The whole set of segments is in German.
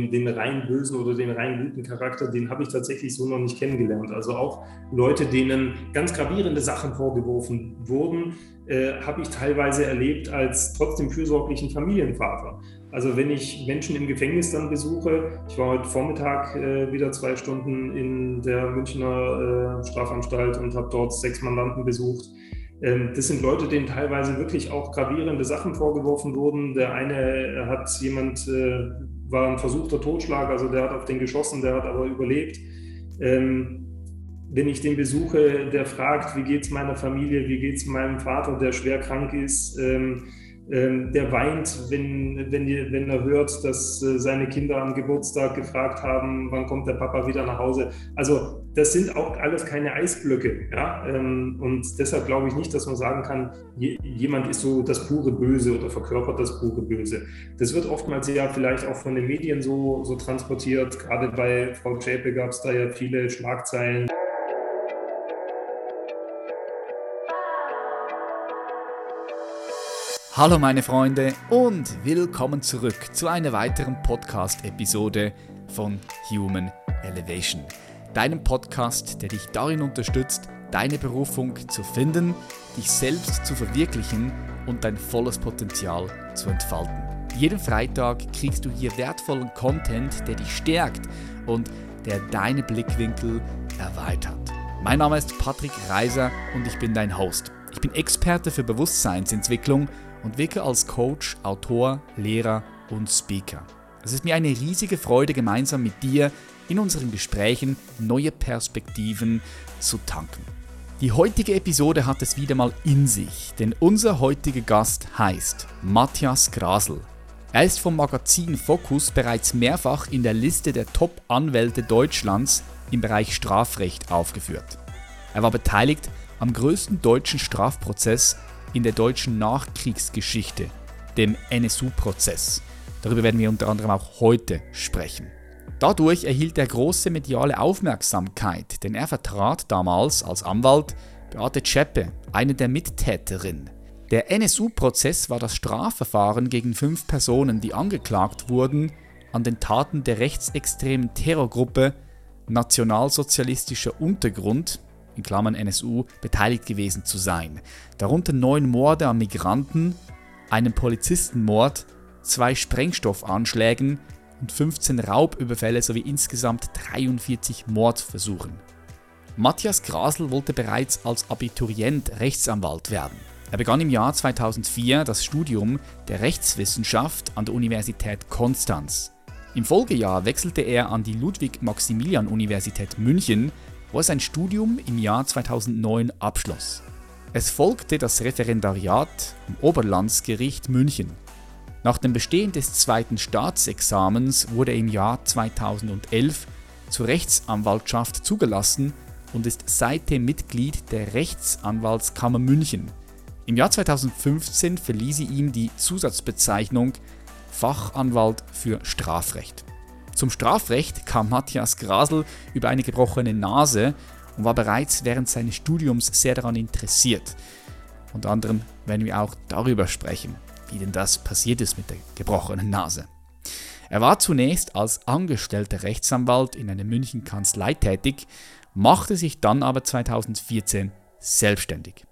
den, den rein bösen oder den rein guten Charakter, den habe ich tatsächlich so noch nicht kennengelernt. Also auch Leute, denen ganz gravierende Sachen vorgeworfen wurden, äh, habe ich teilweise erlebt als trotzdem fürsorglichen Familienvater. Also wenn ich Menschen im Gefängnis dann besuche, ich war heute Vormittag äh, wieder zwei Stunden in der Münchner äh, Strafanstalt und habe dort sechs Mandanten besucht. Ähm, das sind Leute, denen teilweise wirklich auch gravierende Sachen vorgeworfen wurden. Der eine hat jemand, äh, war ein versuchter Totschlag, also der hat auf den geschossen, der hat aber überlebt. Ähm, wenn ich den besuche, der fragt, wie geht es meiner Familie, wie geht es meinem Vater, der schwer krank ist, ähm, ähm, der weint, wenn, wenn, wenn, er hört, dass äh, seine Kinder am Geburtstag gefragt haben, wann kommt der Papa wieder nach Hause. Also das sind auch alles keine Eisblöcke. Ja? Ähm, und deshalb glaube ich nicht, dass man sagen kann, jemand ist so das pure Böse oder verkörpert das pure Böse. Das wird oftmals ja vielleicht auch von den Medien so, so transportiert. Gerade bei Frau Zschäpe gab es da ja viele Schlagzeilen. Hallo meine Freunde und willkommen zurück zu einer weiteren Podcast-Episode von Human Elevation. Deinem Podcast, der dich darin unterstützt, deine Berufung zu finden, dich selbst zu verwirklichen und dein volles Potenzial zu entfalten. Jeden Freitag kriegst du hier wertvollen Content, der dich stärkt und der deine Blickwinkel erweitert. Mein Name ist Patrick Reiser und ich bin dein Host. Ich bin Experte für Bewusstseinsentwicklung und wirke als Coach, Autor, Lehrer und Speaker. Es ist mir eine riesige Freude, gemeinsam mit dir in unseren Gesprächen neue Perspektiven zu tanken. Die heutige Episode hat es wieder mal in sich, denn unser heutiger Gast heißt Matthias Grasel. Er ist vom Magazin Focus bereits mehrfach in der Liste der Top-Anwälte Deutschlands im Bereich Strafrecht aufgeführt. Er war beteiligt am größten deutschen Strafprozess in der deutschen Nachkriegsgeschichte, dem NSU-Prozess. Darüber werden wir unter anderem auch heute sprechen. Dadurch erhielt er große mediale Aufmerksamkeit, denn er vertrat damals als Anwalt Beate Zschäpe, eine der Mittäterinnen. Der NSU-Prozess war das Strafverfahren gegen fünf Personen, die angeklagt wurden, an den Taten der rechtsextremen Terrorgruppe Nationalsozialistischer Untergrund in Klammern NSU, beteiligt gewesen zu sein. Darunter neun Morde an Migranten, einen Polizistenmord, zwei Sprengstoffanschlägen und 15 Raubüberfälle sowie insgesamt 43 Mordversuchen. Matthias Grasel wollte bereits als Abiturient Rechtsanwalt werden. Er begann im Jahr 2004 das Studium der Rechtswissenschaft an der Universität Konstanz. Im Folgejahr wechselte er an die Ludwig-Maximilian-Universität München, wo er sein Studium im Jahr 2009 abschloss. Es folgte das Referendariat am Oberlandsgericht München. Nach dem Bestehen des zweiten Staatsexamens wurde er im Jahr 2011 zur Rechtsanwaltschaft zugelassen und ist seitdem Mitglied der Rechtsanwaltskammer München. Im Jahr 2015 verlieh sie ihm die Zusatzbezeichnung Fachanwalt für Strafrecht. Zum Strafrecht kam Matthias Grasel über eine gebrochene Nase und war bereits während seines Studiums sehr daran interessiert. Unter anderem werden wir auch darüber sprechen, wie denn das passiert ist mit der gebrochenen Nase. Er war zunächst als angestellter Rechtsanwalt in einer München Kanzlei tätig, machte sich dann aber 2014 selbstständig.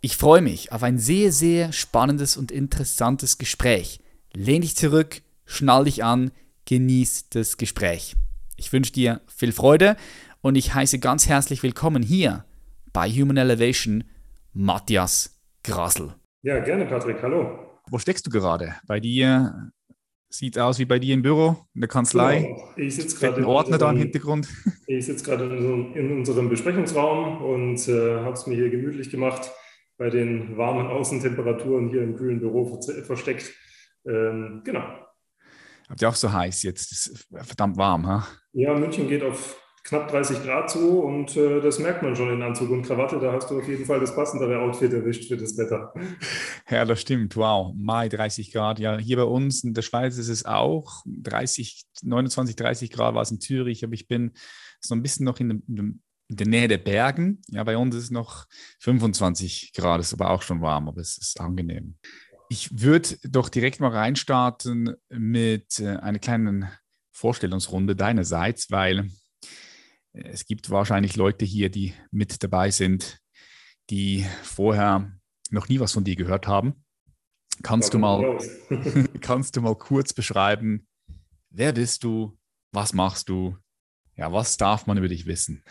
Ich freue mich auf ein sehr, sehr spannendes und interessantes Gespräch. Lehn dich zurück, schnall dich an, genieß das Gespräch. Ich wünsche dir viel Freude und ich heiße ganz herzlich willkommen hier bei Human Elevation Matthias Grasel. Ja, gerne, Patrick. Hallo. Wo steckst du gerade? Bei dir sieht aus wie bei dir im Büro, in der Kanzlei. Genau. Ich sitze gerade Ordner da im Hintergrund. Ich sitze gerade in, in, unserem Besprechungsraum und äh, habe es mir hier gemütlich gemacht bei den warmen Außentemperaturen hier im kühlen Büro versteckt. Ähm, genau. Habt ihr auch so heiß jetzt? Es ist verdammt warm, ha? Ja, München geht auf knapp 30 Grad zu und äh, das merkt man schon in Anzug und Krawatte. Da hast du auf jeden Fall das passendere Outfit erwischt für das Wetter. Ja, das stimmt. Wow. Mai 30 Grad. Ja, hier bei uns in der Schweiz ist es auch 30, 29, 30 Grad war es in Zürich, aber ich bin so ein bisschen noch in, dem, in der Nähe der Bergen. Ja, bei uns ist es noch 25 Grad, ist aber auch schon warm, aber es ist angenehm. Ich würde doch direkt mal reinstarten mit äh, einer kleinen Vorstellungsrunde deinerseits, weil es gibt wahrscheinlich Leute hier, die mit dabei sind, die vorher noch nie was von dir gehört haben. Kannst du mal, kannst du mal kurz beschreiben, wer bist du, was machst du, ja, was darf man über dich wissen?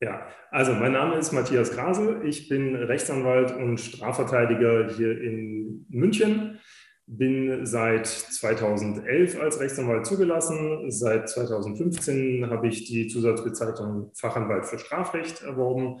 Ja, also mein Name ist Matthias Grase. Ich bin Rechtsanwalt und Strafverteidiger hier in München. Bin seit 2011 als Rechtsanwalt zugelassen. Seit 2015 habe ich die Zusatzbezeichnung Fachanwalt für Strafrecht erworben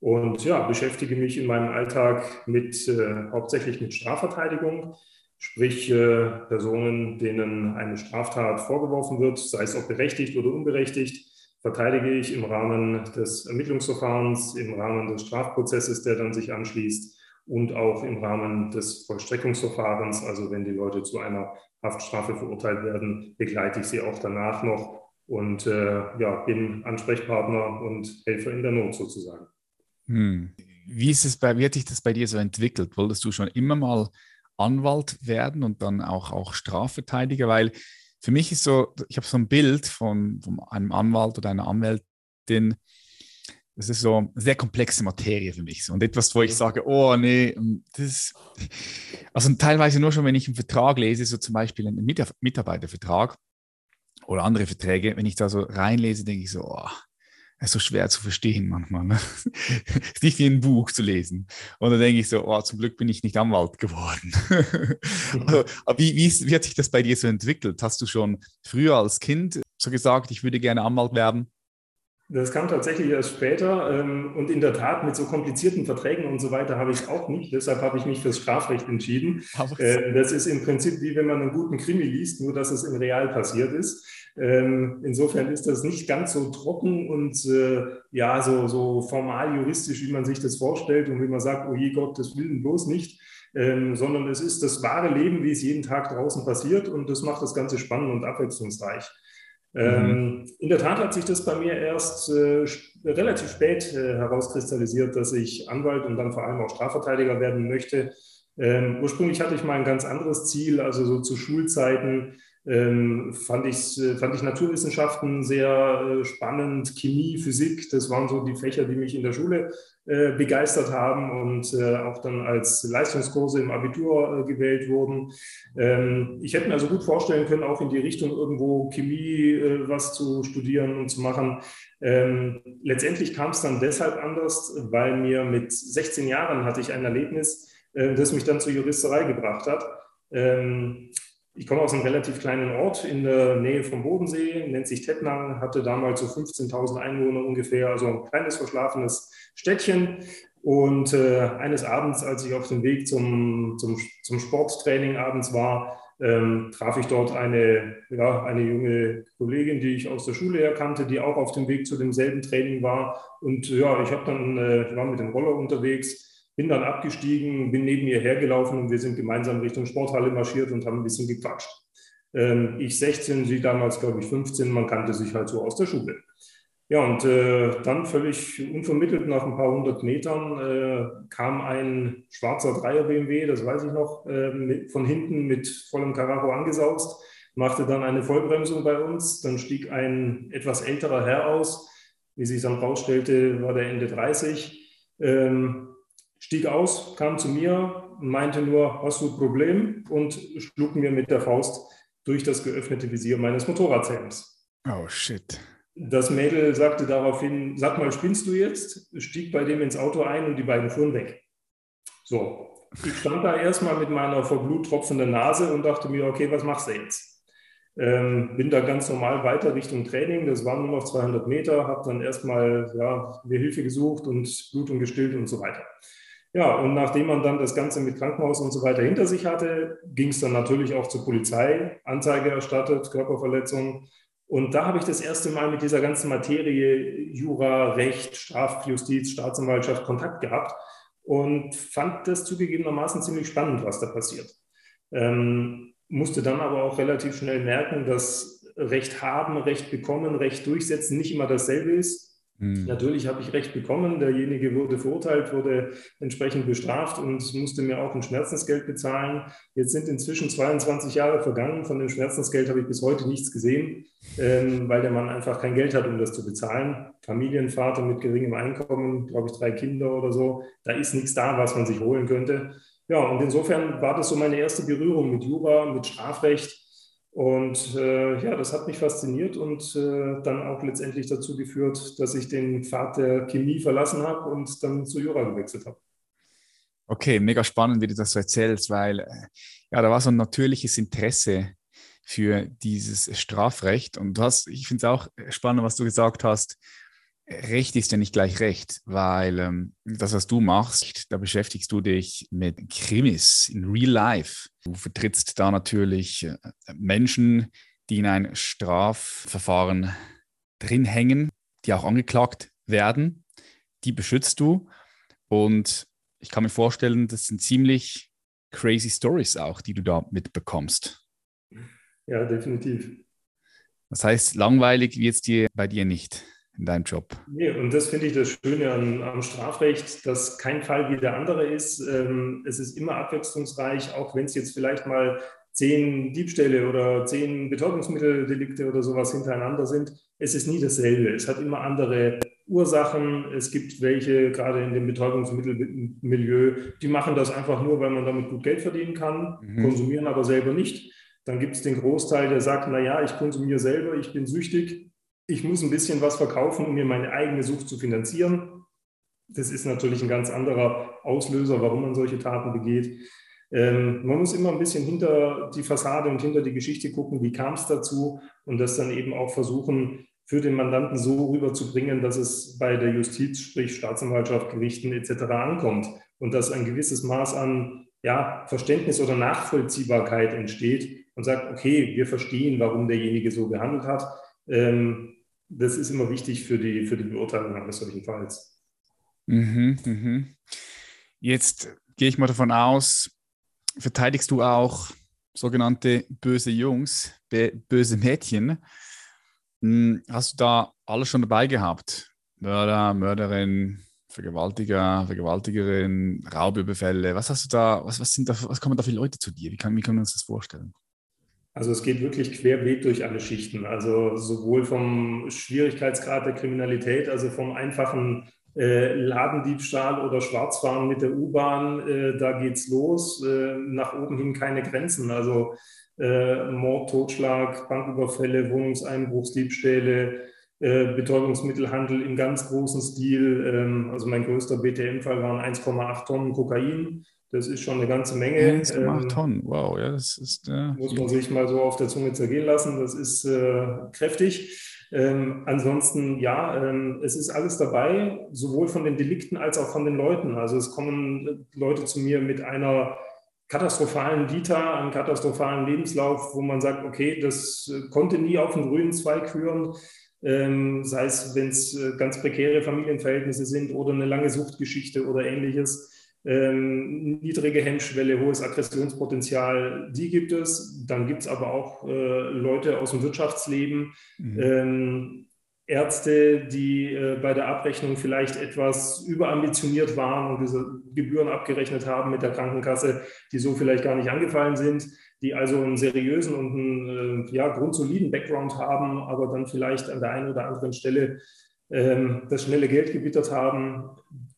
und ja, beschäftige mich in meinem Alltag mit äh, hauptsächlich mit Strafverteidigung, sprich äh, Personen, denen eine Straftat vorgeworfen wird, sei es ob berechtigt oder unberechtigt verteidige ich im Rahmen des Ermittlungsverfahrens, im Rahmen des Strafprozesses, der dann sich anschließt und auch im Rahmen des Vollstreckungsverfahrens. Also wenn die Leute zu einer Haftstrafe verurteilt werden, begleite ich sie auch danach noch und äh, ja, bin Ansprechpartner und Helfer in der Not sozusagen. Hm. Wie, ist es bei, wie hat sich das bei dir so entwickelt? Wolltest du schon immer mal Anwalt werden und dann auch, auch Strafverteidiger? Weil für mich ist so, ich habe so ein Bild von, von einem Anwalt oder einer Anwältin, das ist so eine sehr komplexe Materie für mich. Und etwas, wo ich sage, oh nee, das ist, also teilweise nur schon, wenn ich einen Vertrag lese, so zum Beispiel einen Mitarbeitervertrag oder andere Verträge, wenn ich da so reinlese, denke ich so, oh, ist so schwer zu verstehen manchmal. Ne? ist nicht wie ein Buch zu lesen. Und dann denke ich so, oh, zum Glück bin ich nicht Anwalt geworden. also, wie, wie, wie hat sich das bei dir so entwickelt? Hast du schon früher als Kind so gesagt, ich würde gerne Anwalt werden? Das kam tatsächlich erst später ähm, und in der Tat mit so komplizierten Verträgen und so weiter habe ich es auch nicht. Deshalb habe ich mich fürs Strafrecht entschieden. Äh, das ist im Prinzip wie wenn man einen guten Krimi liest, nur dass es im Real passiert ist. Ähm, insofern ist das nicht ganz so trocken und äh, ja, so, so formal juristisch, wie man sich das vorstellt und wie man sagt, oh je Gott, das will bloß nicht. Ähm, sondern es ist das wahre Leben, wie es jeden Tag draußen passiert und das macht das Ganze spannend und abwechslungsreich. Ähm, mhm. in der Tat hat sich das bei mir erst äh, relativ spät äh, herauskristallisiert, dass ich Anwalt und dann vor allem auch Strafverteidiger werden möchte. Ähm, ursprünglich hatte ich mal ein ganz anderes Ziel, also so zu Schulzeiten ähm, fand, ich, äh, fand ich Naturwissenschaften sehr äh, spannend, Chemie, Physik, das waren so die Fächer, die mich in der Schule begeistert haben und äh, auch dann als Leistungskurse im Abitur äh, gewählt wurden. Ähm, ich hätte mir also gut vorstellen können, auch in die Richtung irgendwo Chemie äh, was zu studieren und zu machen. Ähm, letztendlich kam es dann deshalb anders, weil mir mit 16 Jahren hatte ich ein Erlebnis, das mich dann zur Juristerei gebracht hat. Ich komme aus einem relativ kleinen Ort in der Nähe vom Bodensee, nennt sich Tettnang, hatte damals so 15.000 Einwohner ungefähr, also ein kleines verschlafenes Städtchen. Und äh, eines Abends, als ich auf dem Weg zum, zum, zum Sporttraining abends war, ähm, traf ich dort eine, ja, eine junge Kollegin, die ich aus der Schule erkannte, die auch auf dem Weg zu demselben Training war. Und ja, ich habe dann, äh, war mit dem Roller unterwegs bin dann abgestiegen, bin neben ihr hergelaufen und wir sind gemeinsam Richtung Sporthalle marschiert und haben ein bisschen gequatscht. Ähm, ich 16, sie damals, glaube ich, 15, man kannte sich halt so aus der Schule. Ja, und äh, dann völlig unvermittelt nach ein paar hundert Metern äh, kam ein schwarzer Dreier BMW, das weiß ich noch, äh, mit, von hinten mit vollem Karacho angesaust, machte dann eine Vollbremsung bei uns. Dann stieg ein etwas älterer Herr aus. Wie sich dann rausstellte, war der Ende 30. Ähm, stieg aus, kam zu mir, meinte nur, hast du ein Problem? Und schlug mir mit der Faust durch das geöffnete Visier meines Motorradhelms. Oh shit. Das Mädel sagte daraufhin, sag mal, spinnst du jetzt? Stieg bei dem ins Auto ein und die beiden fuhren weg. So, ich stand da erstmal mit meiner vor Blut tropfenden Nase und dachte mir, okay, was machst du jetzt? Ähm, bin da ganz normal weiter Richtung Training. Das waren nur noch 200 Meter, habe dann erstmal ja, mir Hilfe gesucht und Blutung gestillt und so weiter. Ja, und nachdem man dann das Ganze mit Krankenhaus und so weiter hinter sich hatte, ging es dann natürlich auch zur Polizei, Anzeige erstattet, Körperverletzung. Und da habe ich das erste Mal mit dieser ganzen Materie Jura, Recht, Strafjustiz, Staatsanwaltschaft Kontakt gehabt und fand das zugegebenermaßen ziemlich spannend, was da passiert. Ähm, musste dann aber auch relativ schnell merken, dass Recht haben, Recht bekommen, Recht durchsetzen nicht immer dasselbe ist Mhm. Natürlich habe ich Recht bekommen. Derjenige wurde verurteilt, wurde entsprechend bestraft und musste mir auch ein Schmerzensgeld bezahlen. Jetzt sind inzwischen 22 Jahre vergangen. Von dem Schmerzensgeld habe ich bis heute nichts gesehen, ähm, weil der Mann einfach kein Geld hat, um das zu bezahlen. Familienvater mit geringem Einkommen, glaube ich, drei Kinder oder so. Da ist nichts da, was man sich holen könnte. Ja, und insofern war das so meine erste Berührung mit Jura, mit Strafrecht. Und äh, ja, das hat mich fasziniert und äh, dann auch letztendlich dazu geführt, dass ich den Pfad der Chemie verlassen habe und dann zu Jura gewechselt habe. Okay, mega spannend, wie du das so erzählst, weil äh, ja, da war so ein natürliches Interesse für dieses Strafrecht. Und du hast, ich finde es auch spannend, was du gesagt hast, Recht ist ja nicht gleich Recht, weil ähm, das, was du machst, da beschäftigst du dich mit Krimis in Real Life. Du vertrittst da natürlich äh, Menschen, die in ein Strafverfahren drin hängen, die auch angeklagt werden. Die beschützt du. Und ich kann mir vorstellen, das sind ziemlich crazy Stories auch, die du da mitbekommst. Ja, definitiv. Das heißt, langweilig wird es dir bei dir nicht in deinem Job. Nee, und das finde ich das Schöne an, am Strafrecht, dass kein Fall wie der andere ist. Ähm, es ist immer abwechslungsreich, auch wenn es jetzt vielleicht mal zehn Diebstähle oder zehn Betäubungsmitteldelikte oder sowas hintereinander sind. Es ist nie dasselbe. Es hat immer andere Ursachen. Es gibt welche, gerade in dem Betäubungsmittelmilieu, die machen das einfach nur, weil man damit gut Geld verdienen kann, mhm. konsumieren aber selber nicht. Dann gibt es den Großteil, der sagt, naja, ich konsumiere selber, ich bin süchtig, ich muss ein bisschen was verkaufen, um mir meine eigene Sucht zu finanzieren. Das ist natürlich ein ganz anderer Auslöser, warum man solche Taten begeht. Ähm, man muss immer ein bisschen hinter die Fassade und hinter die Geschichte gucken, wie kam es dazu und das dann eben auch versuchen, für den Mandanten so rüberzubringen, dass es bei der Justiz, sprich Staatsanwaltschaft, Gerichten etc. ankommt und dass ein gewisses Maß an ja, Verständnis oder Nachvollziehbarkeit entsteht und sagt, okay, wir verstehen, warum derjenige so gehandelt hat. Ähm, das ist immer wichtig für die, für die Beurteilung eines solchen Falls. Mhm, mhm. Jetzt gehe ich mal davon aus, verteidigst du auch sogenannte böse Jungs, böse Mädchen. Hm, hast du da alles schon dabei gehabt? Mörder, Mörderin, Vergewaltiger, Vergewaltigerin, Raubüberfälle. Was hast du da, was, was sind da, was kommen da für Leute zu dir? Wie, kann, wie können wir uns das vorstellen? Also es geht wirklich querbeet durch alle Schichten. Also sowohl vom Schwierigkeitsgrad der Kriminalität, also vom einfachen äh, Ladendiebstahl oder Schwarzfahren mit der U-Bahn, äh, da geht's los. Äh, nach oben hin keine Grenzen. Also äh, Mord, Totschlag, Banküberfälle, Wohnungseinbruchsdiebstähle, äh, Betäubungsmittelhandel im ganz großen Stil. Ähm, also mein größter BTM-Fall waren 1,8 Tonnen Kokain. Das ist schon eine ganze Menge. 1,8 ähm, Tonnen, wow, ja, das ist. Äh, muss man sich mal so auf der Zunge zergehen lassen. Das ist äh, kräftig. Ähm, ansonsten, ja, ähm, es ist alles dabei, sowohl von den Delikten als auch von den Leuten. Also es kommen Leute zu mir mit einer katastrophalen Vita, einem katastrophalen Lebenslauf, wo man sagt, okay, das äh, konnte nie auf den grünen Zweig führen. Ähm, sei es, wenn es äh, ganz prekäre Familienverhältnisse sind oder eine lange Suchtgeschichte oder ähnliches ähm, niedrige Hemmschwelle, hohes Aggressionspotenzial, die gibt es. Dann gibt es aber auch äh, Leute aus dem Wirtschaftsleben, mhm. ähm, Ärzte, die äh, bei der Abrechnung vielleicht etwas überambitioniert waren und diese Gebühren abgerechnet haben mit der Krankenkasse, die so vielleicht gar nicht angefallen sind, die also einen seriösen und einen äh, ja, grundsoliden Background haben, aber dann vielleicht an der einen oder anderen Stelle ähm, das schnelle Geld gebittert haben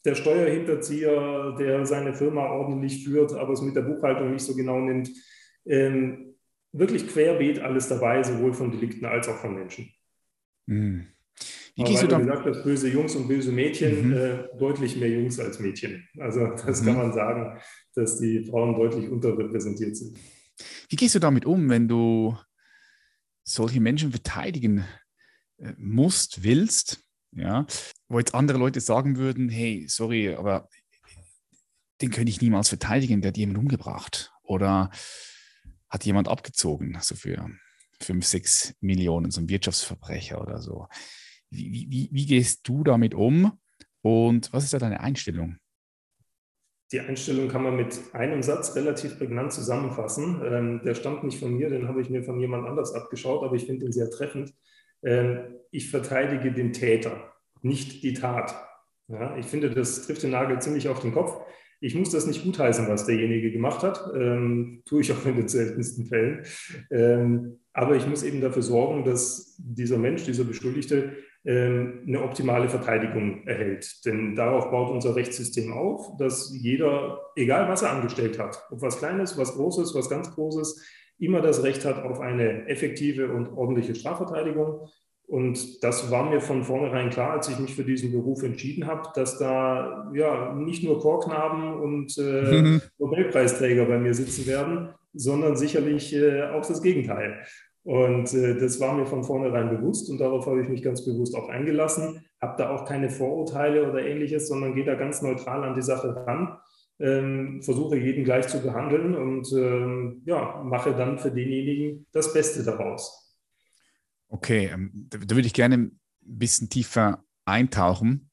der Steuerhinterzieher, der seine Firma ordentlich führt, aber es mit der Buchhaltung nicht so genau nimmt. Ähm, wirklich querbeet alles dabei, sowohl von Delikten als auch von Menschen. Mhm. Wie gehst du gesagt hast, böse Jungs und böse Mädchen, mhm. äh, deutlich mehr Jungs als Mädchen. Also das mhm. kann man sagen, dass die Frauen deutlich unterrepräsentiert sind. Wie gehst du damit um, wenn du solche Menschen verteidigen äh, musst, willst? Ja, wo jetzt andere Leute sagen würden, hey, sorry, aber den könnte ich niemals verteidigen, der hat jemand umgebracht oder hat jemand abgezogen, so für 5, 6 Millionen, so ein Wirtschaftsverbrecher oder so. Wie, wie, wie gehst du damit um und was ist da deine Einstellung? Die Einstellung kann man mit einem Satz relativ prägnant zusammenfassen. Ähm, der stammt nicht von mir, den habe ich mir von jemand anders abgeschaut, aber ich finde ihn sehr treffend. Ähm, ich verteidige den Täter. nicht die Tat. Ja, ich finde, das trifft den Nagel ziemlich auf den Kopf. Ich muss das nicht gutheißen, was derjenige gemacht hat. Ähm, tue ich auch in den seltensten Fällen. Ähm, aber ich muss eben dafür sorgen, dass dieser Mensch, dieser Beschuldigte, ähm, eine optimale Verteidigung erhält. Denn darauf baut unser Rechtssystem auf, dass jeder, egal was er angestellt hat, ob was Kleines, was Großes, was ganz Großes, immer das Recht hat auf eine effektive und ordentliche Strafverteidigung. Und das war mir von vornherein klar, als ich mich für diesen Beruf entschieden habe, dass da ja nicht nur Chorknaben und äh, mhm. Nobelpreisträger bei mir sitzen werden, sondern sicherlich äh, auch das Gegenteil. Und äh, das war mir von vornherein bewusst und darauf habe ich mich ganz bewusst auch eingelassen. Habe da auch keine Vorurteile oder ähnliches, sondern gehe da ganz neutral an die Sache ran. Ähm, versuche jeden gleich zu behandeln und ähm, ja, mache dann für denjenigen das Beste daraus. Okay, ähm, da, da würde ich gerne ein bisschen tiefer eintauchen,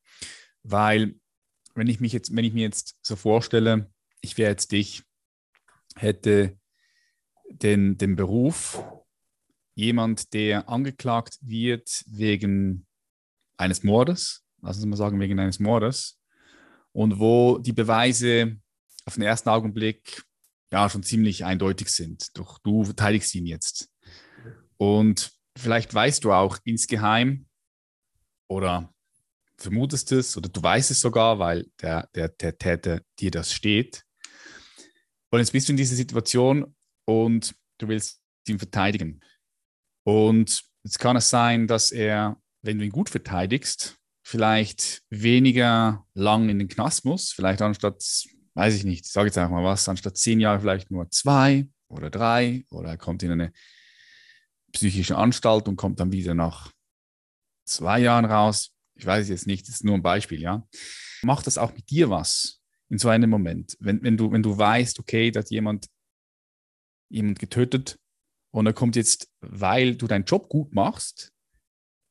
weil wenn ich mich jetzt, wenn ich mir jetzt so vorstelle, ich wäre jetzt dich, hätte den, den Beruf, jemand, der angeklagt wird wegen eines Mordes, lassen Sie mal sagen, wegen eines Mordes, und wo die Beweise auf den ersten Augenblick ja schon ziemlich eindeutig sind. Doch du verteidigst ihn jetzt. Und vielleicht weißt du auch insgeheim oder vermutest es oder du weißt es sogar, weil der, der, der Täter dir das steht. Und jetzt bist du in dieser Situation und du willst ihn verteidigen. Und jetzt kann es sein, dass er, wenn du ihn gut verteidigst, vielleicht weniger lang in den Knast muss, vielleicht anstatt, weiß ich nicht, ich sage jetzt einfach mal was, anstatt zehn Jahre vielleicht nur zwei oder drei oder er kommt in eine psychische Anstalt und kommt dann wieder nach zwei Jahren raus. Ich weiß es jetzt nicht, das ist nur ein Beispiel, ja. Macht das auch mit dir was in so einem Moment, wenn, wenn, du, wenn du weißt, okay, da hat jemand jemand getötet und er kommt jetzt, weil du deinen Job gut machst,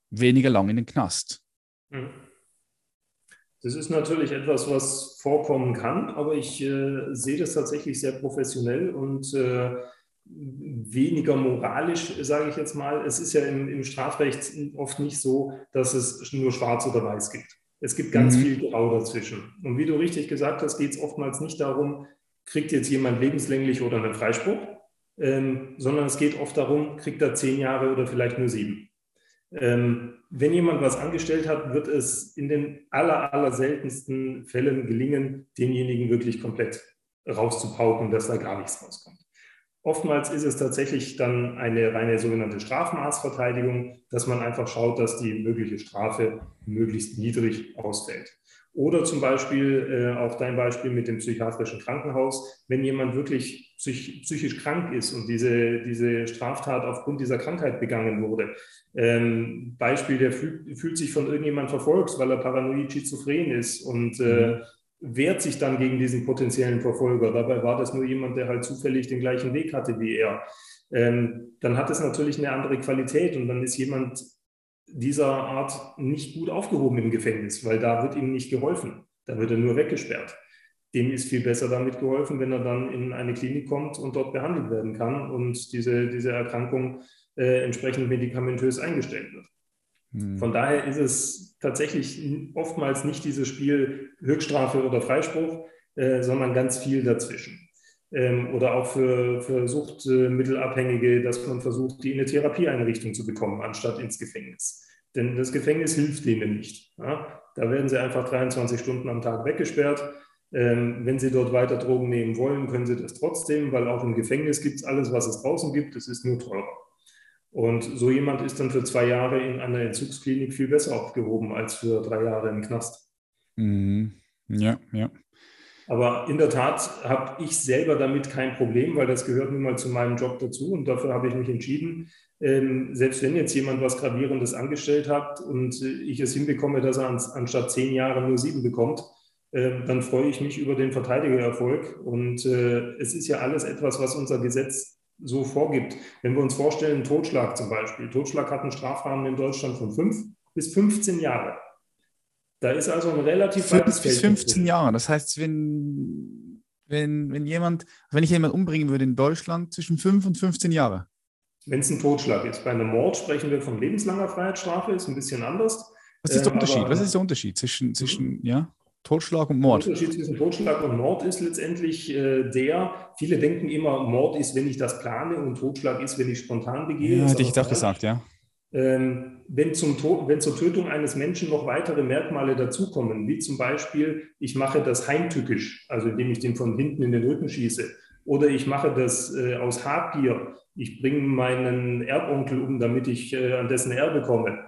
weniger lang in den Knast. Hm. Das ist natürlich etwas, was vorkommen kann, aber ich äh, sehe das tatsächlich sehr professionell und äh, weniger moralisch, sage ich jetzt mal. Es ist ja im, im, Strafrecht oft nicht so, dass es nur schwarz oder weiß gibt. Es gibt ganz mhm. viel Grau dazwischen. Und wie du richtig gesagt hast, geht es oftmals nicht darum, kriegt jetzt jemand lebenslänglich oder einen Freispruch, ähm, sondern es geht oft darum, kriegt er zehn Jahre oder vielleicht nur sieben. Ähm, wenn jemand was angestellt hat, wird es in den aller, aller seltensten Fällen gelingen, denjenigen wirklich komplett rauszupauken, dass da gar nichts rauskommt. Oftmals ist es tatsächlich dann eine reine sogenannte Strafmaßverteidigung, dass man einfach schaut, dass die mögliche Strafe möglichst niedrig ausfällt. Oder zum Beispiel äh, auch dein Beispiel mit dem psychiatrischen Krankenhaus, wenn jemand wirklich psych psychisch krank ist und diese, diese Straftat aufgrund dieser Krankheit begangen wurde. Ähm, Beispiel, der fühlt, fühlt sich von irgendjemand verfolgt, weil er paranoid schizophren ist und äh, mhm. wehrt sich dann gegen diesen potenziellen Verfolger. Dabei war das nur jemand, der halt zufällig den gleichen Weg hatte wie er. Ähm, dann hat es natürlich eine andere Qualität und dann ist jemand dieser Art nicht gut aufgehoben im Gefängnis, weil da wird ihm nicht geholfen. Da wird er nur weggesperrt. Dem ist viel besser damit geholfen, wenn er dann in eine Klinik kommt und dort behandelt werden kann und diese, diese Erkrankung äh, entsprechend medikamentös eingestellt wird. Hm. Von daher ist es tatsächlich oftmals nicht dieses Spiel Höchststrafe oder Freispruch, äh, sondern ganz viel dazwischen ähm, oder auch für, für Suchtmittelabhängige, dass man versucht, die in eine Therapieeinrichtung zu bekommen, anstatt ins Gefängnis. Denn das Gefängnis hilft denen nicht. Ja? Da werden sie einfach 23 Stunden am Tag weggesperrt. Ähm, wenn sie dort weiter Drogen nehmen wollen, können sie das trotzdem, weil auch im Gefängnis gibt es alles, was es draußen gibt. Es ist nur teurer. Und so jemand ist dann für zwei Jahre in einer Entzugsklinik viel besser aufgehoben als für drei Jahre im Knast. Mhm. Ja, ja. Aber in der Tat habe ich selber damit kein Problem, weil das gehört nun mal zu meinem Job dazu und dafür habe ich mich entschieden. Ähm, selbst wenn jetzt jemand was Gravierendes angestellt hat und ich es hinbekomme, dass er anstatt zehn Jahre nur sieben bekommt, äh, dann freue ich mich über den Verteidigererfolg. Und äh, es ist ja alles etwas, was unser Gesetz so vorgibt. Wenn wir uns vorstellen, Totschlag zum Beispiel. Totschlag hat einen Strafrahmen in Deutschland von fünf bis 15 Jahre. Da ist also ein relativ Feld. Bis 15 Jahre. Das heißt, wenn, wenn, wenn jemand, wenn ich jemanden umbringen würde in Deutschland zwischen 5 und 15 Jahre. Wenn es ein Totschlag ist. Bei einem Mord sprechen wir von lebenslanger Freiheitsstrafe, ist ein bisschen anders. Was ist der ähm, Unterschied? Aber, Was ist der Unterschied zwischen, zwischen ja, Totschlag und Mord? Der Unterschied zwischen Totschlag und Mord ist letztendlich äh, der, viele denken immer, Mord ist, wenn ich das plane und Totschlag ist, wenn ich spontan begehe. Ja, hätte ich doch gesagt, ja. Ähm, wenn, zum wenn zur Tötung eines Menschen noch weitere Merkmale dazukommen, wie zum Beispiel, ich mache das heimtückisch, also indem ich den von hinten in den Rücken schieße, oder ich mache das äh, aus Habgier, ich bringe meinen Erbonkel um, damit ich äh, an dessen Erbe komme,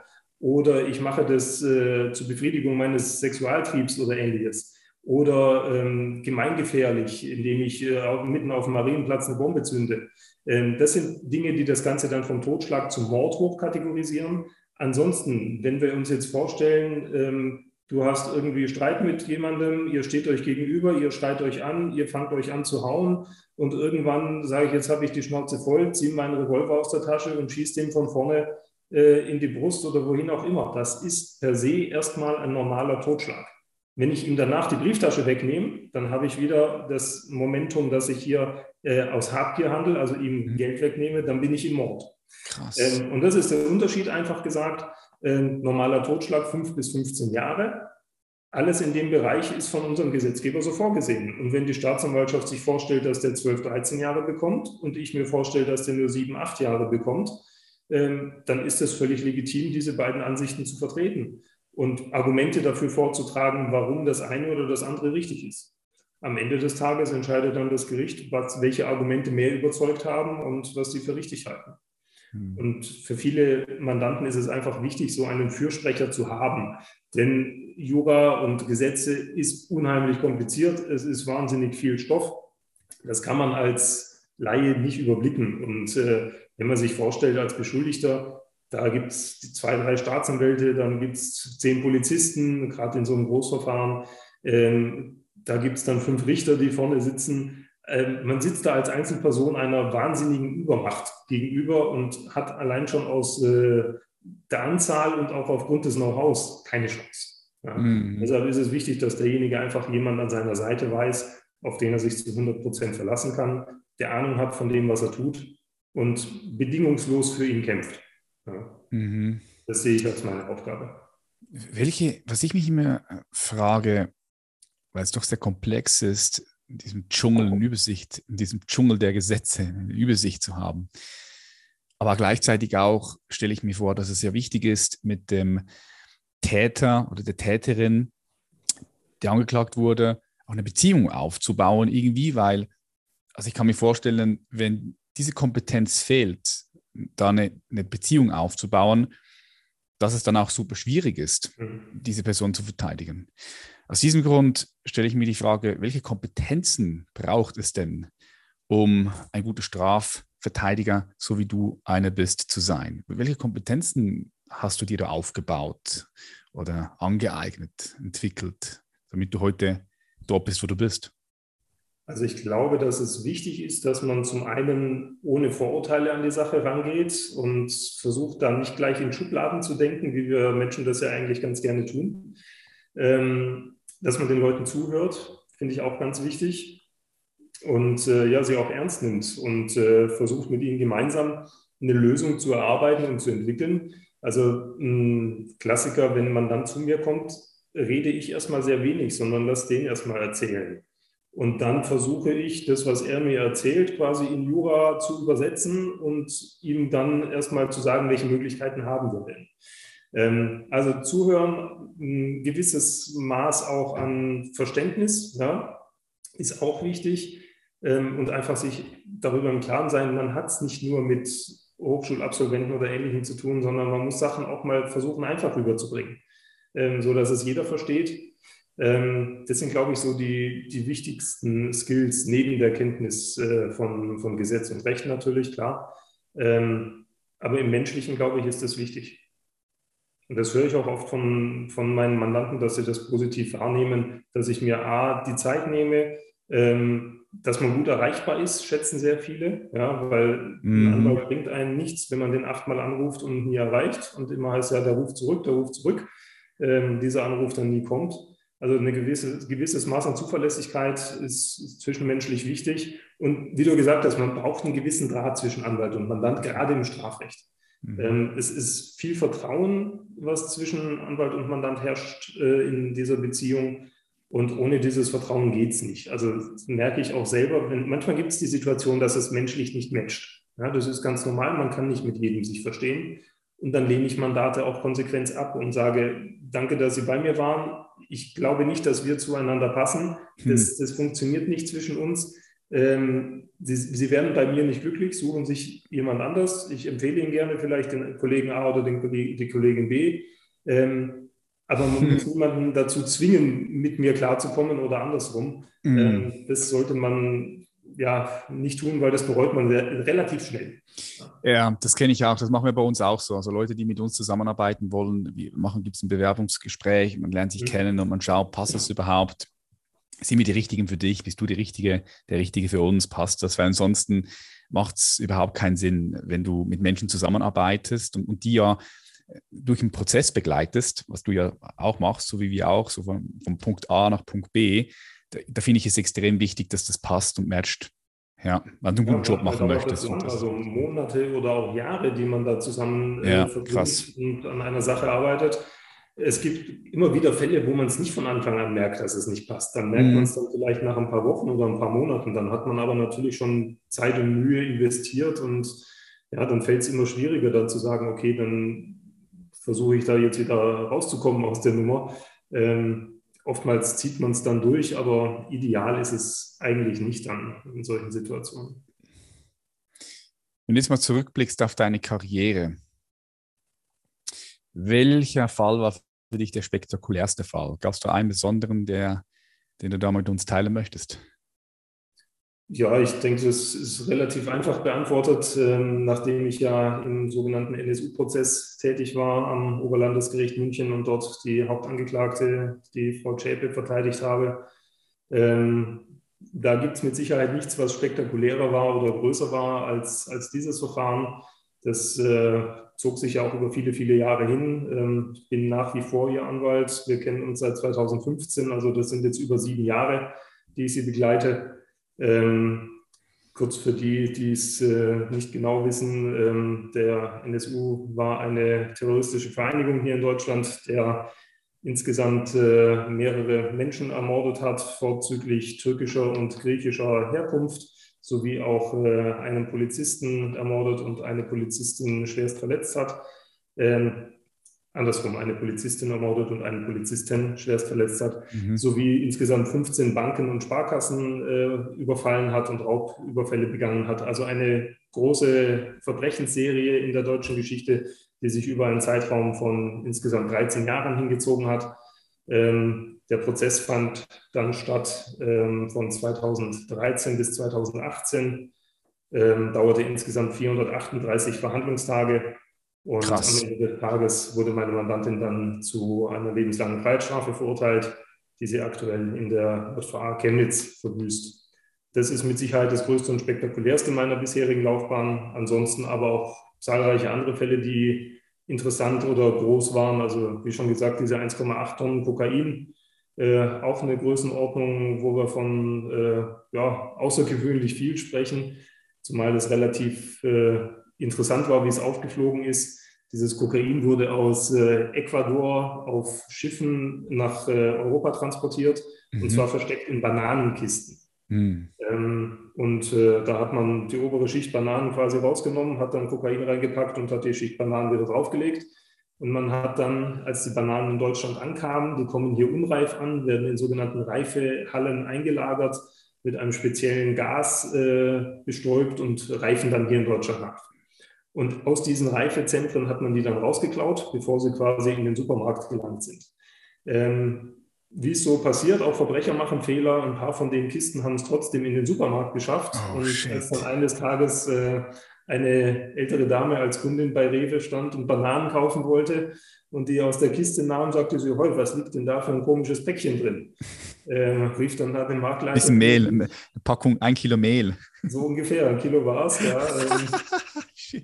oder ich mache das äh, zur Befriedigung meines Sexualtriebs oder ähnliches. Oder ähm, gemeingefährlich, indem ich äh, mitten auf dem Marienplatz eine Bombe zünde. Ähm, das sind Dinge, die das Ganze dann vom Totschlag zum Mord hochkategorisieren. Ansonsten, wenn wir uns jetzt vorstellen, ähm, du hast irgendwie Streit mit jemandem, ihr steht euch gegenüber, ihr schreit euch an, ihr fangt euch an zu hauen und irgendwann sage ich, jetzt habe ich die Schnauze voll, ziehe meinen Revolver aus der Tasche und schieße dem von vorne äh, in die Brust oder wohin auch immer. Das ist per se erstmal ein normaler Totschlag. Wenn ich ihm danach die Brieftasche wegnehme, dann habe ich wieder das Momentum, dass ich hier äh, aus Habgier handle, also ihm mhm. Geld wegnehme, dann bin ich im Mord. Krass. Ähm, und das ist der Unterschied, einfach gesagt. Äh, normaler Totschlag 5 bis 15 Jahre. Alles in dem Bereich ist von unserem Gesetzgeber so vorgesehen. Und wenn die Staatsanwaltschaft sich vorstellt, dass der 12, 13 Jahre bekommt und ich mir vorstelle, dass der nur 7, 8 Jahre bekommt, ähm, dann ist es völlig legitim, diese beiden Ansichten zu vertreten und Argumente dafür vorzutragen, warum das eine oder das andere richtig ist. Am Ende des Tages entscheidet dann das Gericht, was, welche Argumente mehr überzeugt haben und was sie für richtig halten. Hm. Und für viele Mandanten ist es einfach wichtig, so einen Fürsprecher zu haben. Denn Jura und Gesetze ist unheimlich kompliziert. Es ist wahnsinnig viel Stoff. Das kann man als Laie nicht überblicken. Und äh, wenn man sich vorstellt, als Beschuldigter, da gibt es zwei, drei Staatsanwälte, dann gibt es zehn Polizisten, gerade in so einem Großverfahren. Ähm, da gibt es dann fünf Richter, die vorne sitzen. Ähm, man sitzt da als Einzelperson einer wahnsinnigen Übermacht gegenüber und hat allein schon aus äh, der Anzahl und auch aufgrund des Know-hows keine Chance. Ja. Mhm. Deshalb ist es wichtig, dass derjenige einfach jemand an seiner Seite weiß, auf den er sich zu 100 Prozent verlassen kann, der Ahnung hat von dem, was er tut und bedingungslos für ihn kämpft. Ja. Mhm. Das sehe ich als meine Aufgabe. Welche, was ich mich immer äh, frage, weil es doch sehr komplex ist, in diesem Dschungel eine Übersicht, in diesem Dschungel der Gesetze eine Übersicht zu haben. Aber gleichzeitig auch stelle ich mir vor, dass es sehr wichtig ist, mit dem Täter oder der Täterin, der angeklagt wurde, auch eine Beziehung aufzubauen irgendwie, weil, also ich kann mir vorstellen, wenn diese Kompetenz fehlt, da eine, eine Beziehung aufzubauen, dass es dann auch super schwierig ist, mhm. diese Person zu verteidigen. Aus diesem Grund stelle ich mir die Frage, welche Kompetenzen braucht es denn, um ein guter Strafverteidiger, so wie du einer bist, zu sein? Welche Kompetenzen hast du dir da aufgebaut oder angeeignet, entwickelt, damit du heute dort bist, wo du bist? Also ich glaube, dass es wichtig ist, dass man zum einen ohne Vorurteile an die Sache rangeht und versucht dann nicht gleich in Schubladen zu denken, wie wir Menschen das ja eigentlich ganz gerne tun. Ähm, dass man den Leuten zuhört, finde ich auch ganz wichtig. Und äh, ja, sie auch ernst nimmt und äh, versucht mit ihnen gemeinsam eine Lösung zu erarbeiten und zu entwickeln. Also ein Klassiker, wenn man dann zu mir kommt, rede ich erstmal sehr wenig, sondern lass den erstmal erzählen. Und dann versuche ich, das, was er mir erzählt, quasi in Jura zu übersetzen und ihm dann erstmal zu sagen, welche Möglichkeiten haben wir denn. Ähm, also zuhören, ein gewisses Maß auch an Verständnis ja, ist auch wichtig ähm, und einfach sich darüber im Klaren sein, man hat es nicht nur mit Hochschulabsolventen oder Ähnlichem zu tun, sondern man muss Sachen auch mal versuchen, einfach rüberzubringen, ähm, so dass es jeder versteht ähm, das sind, glaube ich, so die, die wichtigsten Skills neben der Kenntnis äh, von, von Gesetz und Recht natürlich, klar. Ähm, aber im Menschlichen, glaube ich, ist das wichtig. Und das höre ich auch oft von, von meinen Mandanten, dass sie das positiv wahrnehmen, dass ich mir A, die Zeit nehme, ähm, dass man gut erreichbar ist, schätzen sehr viele, ja, weil mhm. ein Anwalt bringt einem nichts, wenn man den achtmal anruft und nie erreicht und immer heißt ja, der ruft zurück, der ruft zurück, ähm, dieser Anruf dann nie kommt. Also ein gewisse, gewisses Maß an Zuverlässigkeit ist, ist, zwischenmenschlich wichtig. Und wie du gesagt hast, man braucht einen gewissen Draht zwischen Anwalt und Mandant, gerade im Strafrecht. Mhm. Ähm, es ist viel Vertrauen, was zwischen Anwalt und Mandant herrscht äh, in dieser Beziehung. Und ohne dieses Vertrauen geht es nicht. Also merke ich auch selber, wenn, manchmal gibt es die Situation, dass es menschlich nicht matcht. Ja, das ist ganz normal, man kann nicht mit jedem sich verstehen. Und dann lehne ich Mandate auch konsequent ab und sage, danke, dass Sie bei mir waren. Ich glaube nicht, dass wir zueinander passen. Das, hm. das funktioniert nicht zwischen uns. Ähm, Sie, Sie, werden bei mir nicht glücklich, suchen sich jemand anders. Ich empfehle Ihnen gerne vielleicht den Kollegen A oder den, die Kollegin B. Ähm, aber man muss niemanden dazu zwingen, mit mir klarzukommen oder andersrum. Mhm. Ähm, das sollte man ja nicht tun, weil das bereut man relativ schnell. Ja, das kenne ich auch. Das machen wir bei uns auch so. Also Leute, die mit uns zusammenarbeiten wollen, wir machen, gibt es ein Bewerbungsgespräch, man lernt sich mhm. kennen und man schaut, passt das überhaupt? Sind wir die Richtigen für dich? Bist du die Richtige, der Richtige für uns? Passt das? Weil ansonsten macht es überhaupt keinen Sinn, wenn du mit Menschen zusammenarbeitest und, und die ja durch einen Prozess begleitest, was du ja auch machst, so wie wir auch, so von, von Punkt A nach Punkt B, da, da finde ich es extrem wichtig, dass das passt und matcht. Ja, wenn du einen guten ja, Job machen möchtest. Lang, also Monate oder auch Jahre, die man da zusammen äh, ja, verbringt und an einer Sache arbeitet. Es gibt immer wieder Fälle, wo man es nicht von Anfang an merkt, dass es nicht passt. Dann merkt mhm. man es dann vielleicht nach ein paar Wochen oder ein paar Monaten. Dann hat man aber natürlich schon Zeit und Mühe investiert und ja, dann fällt es immer schwieriger, dann zu sagen, okay, dann versuche ich da jetzt wieder rauszukommen aus der Nummer. Ähm, oftmals zieht man es dann durch, aber ideal ist es eigentlich nicht dann in solchen Situationen. Wenn du jetzt mal zurückblickst auf deine Karriere, welcher Fall war für dich der spektakulärste Fall? Gab es da einen besonderen, der, den du da mit uns teilen möchtest? Ja, ich denke, das ist relativ einfach beantwortet, ähm, nachdem ich ja im sogenannten NSU-Prozess tätig war am Oberlandesgericht München und dort die Hauptangeklagte, die Frau Schäpe, verteidigt habe. Ähm, da gibt es mit Sicherheit nichts, was spektakulärer war oder größer war als, als dieses Verfahren. Das äh, zog sich ja auch über viele, viele Jahre hin. Ähm, ich bin nach wie vor Ihr Anwalt. Wir kennen uns seit 2015, also das sind jetzt über sieben Jahre, die ich Sie begleite. Ähm, kurz für die, die es äh, nicht genau wissen, ähm, der NSU war eine terroristische Vereinigung hier in Deutschland, der insgesamt äh, mehrere Menschen ermordet hat, vorzüglich türkischer und griechischer Herkunft, sowie auch äh, einen Polizisten ermordet und eine Polizistin schwerst verletzt hat. Ähm, andersrum eine Polizistin ermordet und einen Polizisten schwerst verletzt hat, mhm. sowie insgesamt 15 Banken und Sparkassen äh, überfallen hat und Raubüberfälle begangen hat. Also eine große Verbrechensserie in der deutschen Geschichte, die sich über einen Zeitraum von insgesamt 13 Jahren hingezogen hat. Ähm, der Prozess fand dann statt ähm, von 2013 bis 2018, ähm, dauerte insgesamt 438 Verhandlungstage und Krass. am Ende des Tages wurde meine Mandantin dann zu einer lebenslangen Freiheitsstrafe verurteilt, die sie aktuell in der JVA Chemnitz verbüßt. Das ist mit Sicherheit das größte und spektakulärste meiner bisherigen Laufbahn. Ansonsten aber auch zahlreiche andere Fälle, die interessant oder groß waren. Also wie schon gesagt, diese 1,8 Tonnen Kokain, äh, auch eine Größenordnung, wo wir von äh, ja, außergewöhnlich viel sprechen, zumal das relativ äh, interessant war, wie es aufgeflogen ist. Dieses Kokain wurde aus äh, Ecuador auf Schiffen nach äh, Europa transportiert mhm. und zwar versteckt in Bananenkisten. Mhm. Ähm, und äh, da hat man die obere Schicht Bananen quasi rausgenommen, hat dann Kokain reingepackt und hat die Schicht Bananen wieder draufgelegt. Und man hat dann, als die Bananen in Deutschland ankamen, die kommen hier unreif an, werden in sogenannten Reifehallen eingelagert, mit einem speziellen Gas äh, bestäubt und reifen dann hier in Deutschland nach. Und aus diesen Reifezentren hat man die dann rausgeklaut, bevor sie quasi in den Supermarkt gelangt sind. Ähm, wie es so passiert, auch Verbrecher machen Fehler. Ein paar von den Kisten haben es trotzdem in den Supermarkt geschafft. Oh, und shit. als dann eines Tages äh, eine ältere Dame als Kundin bei Rewe stand und Bananen kaufen wollte und die aus der Kiste nahm, sagte sie, hey, was liegt denn da für ein komisches Päckchen drin? Äh, rief dann da den Marktleiter. Bisschen Mehl, eine Packung, ein Kilo Mehl. So ungefähr, ein Kilo war es, ja.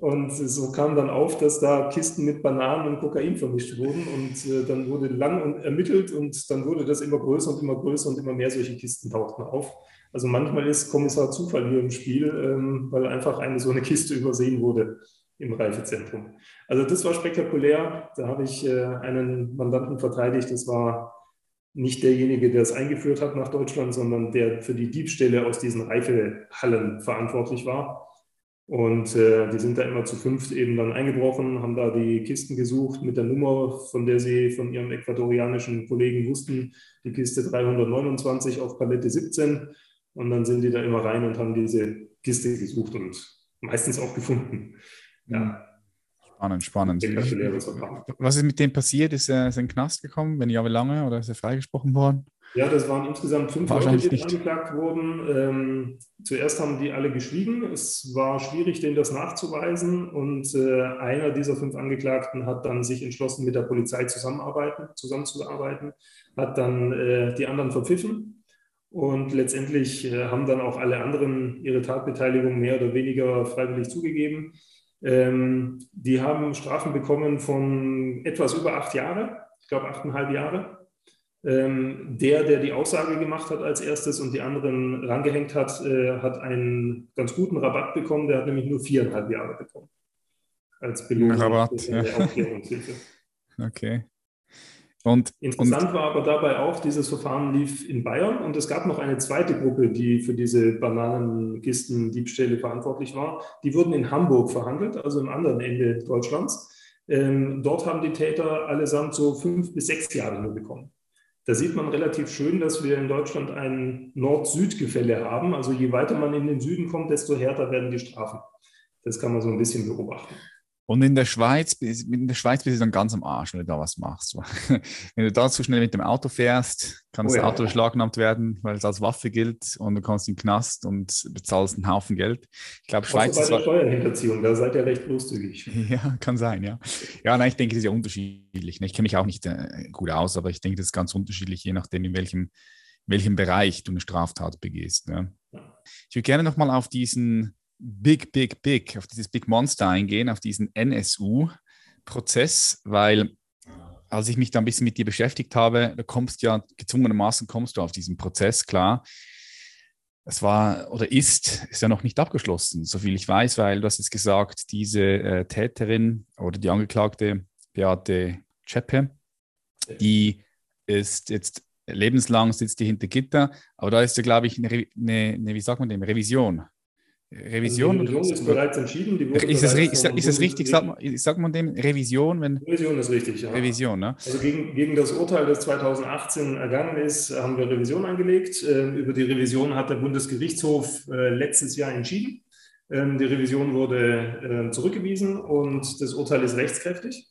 Und so kam dann auf, dass da Kisten mit Bananen und Kokain vermischt wurden und äh, dann wurde lang ermittelt und dann wurde das immer größer und immer größer und immer mehr solche Kisten tauchten auf. Also manchmal ist Kommissar Zufall hier im Spiel, ähm, weil einfach eine so eine Kiste übersehen wurde. im Reifezentrum. Also das war spektakulär. Da habe ich äh, einen Mandanten verteidigt. Das war nicht derjenige, der es eingeführt hat nach Deutschland, sondern der für die Diebstähle aus diesen Reifehallen verantwortlich war. Und äh, die sind da immer zu fünft eben dann eingebrochen, haben da die Kisten gesucht mit der Nummer, von der sie von ihrem ecuadorianischen Kollegen wussten, die Kiste 329 auf Palette 17. Und dann sind die da immer rein und haben diese Kiste gesucht und meistens auch gefunden. Ja. Spannend, spannend. Was ist mit dem passiert? Ist er, ist er in den Knast gekommen? Wenn ja, wie lange? Oder ist er freigesprochen worden? Ja, das waren insgesamt fünf Leute, die angeklagt wurden. Ähm, zuerst haben die alle geschwiegen. Es war schwierig, denen das nachzuweisen. Und äh, einer dieser fünf Angeklagten hat dann sich entschlossen, mit der Polizei zusammenarbeiten, zusammenzuarbeiten, hat dann äh, die anderen verpfiffen. Und letztendlich äh, haben dann auch alle anderen ihre Tatbeteiligung mehr oder weniger freiwillig zugegeben. Ähm, die haben Strafen bekommen von etwas über acht Jahre, ich glaube achteinhalb Jahre. Ähm, der, der die Aussage gemacht hat als erstes und die anderen rangehängt hat, äh, hat einen ganz guten Rabatt bekommen. Der hat nämlich nur viereinhalb Jahre bekommen. Als Belohnung. Rabatt, ja. Okay. Und, Interessant und, war aber dabei auch, dieses Verfahren lief in Bayern und es gab noch eine zweite Gruppe, die für diese Bananenkisten-Diebstähle verantwortlich war. Die wurden in Hamburg verhandelt, also im anderen Ende Deutschlands. Ähm, dort haben die Täter allesamt so fünf bis sechs Jahre nur bekommen. Da sieht man relativ schön, dass wir in Deutschland ein Nord-Süd-Gefälle haben. Also je weiter man in den Süden kommt, desto härter werden die Strafen. Das kann man so ein bisschen beobachten. Und in der Schweiz, in der Schweiz bist du dann ganz am Arsch, wenn du da was machst. wenn du da zu schnell mit dem Auto fährst, kann das oh ja. Auto beschlagnahmt werden, weil es als Waffe gilt und du kommst in den Knast und bezahlst einen Haufen Geld. Ich glaube, Schweiz ist. Bei der Steuerhinterziehung, da seid ihr recht großzügig. Ja, kann sein, ja. Ja, nein, ich denke, das ist ja unterschiedlich. Ich kenne mich auch nicht äh, gut aus, aber ich denke, das ist ganz unterschiedlich, je nachdem, in welchem, in welchem Bereich du eine Straftat begehst. Ja. Ich würde gerne nochmal auf diesen Big, Big, Big, auf dieses Big Monster eingehen, auf diesen NSU-Prozess, weil als ich mich da ein bisschen mit dir beschäftigt habe, da kommst ja gezwungenermaßen kommst du auf diesen Prozess, klar. Es war oder ist, ist ja noch nicht abgeschlossen, soviel ich weiß, weil du hast jetzt gesagt, diese äh, Täterin oder die Angeklagte Beate Zschäpe, die ist jetzt lebenslang sitzt die hinter Gitter, aber da ist ja, glaube ich, eine, eine, eine, wie sagt man dem, Revision Revision? Also die Revision ist bereits entschieden. ist, es, ist, ist es richtig, sagt man, sagt man dem Revision? Wenn Revision ist richtig, ja. Revision, ne? Also gegen, gegen das Urteil, das 2018 ergangen ist, haben wir Revision angelegt. Ähm, über die Revision hat der Bundesgerichtshof äh, letztes Jahr entschieden. Ähm, die Revision wurde äh, zurückgewiesen und das Urteil ist rechtskräftig.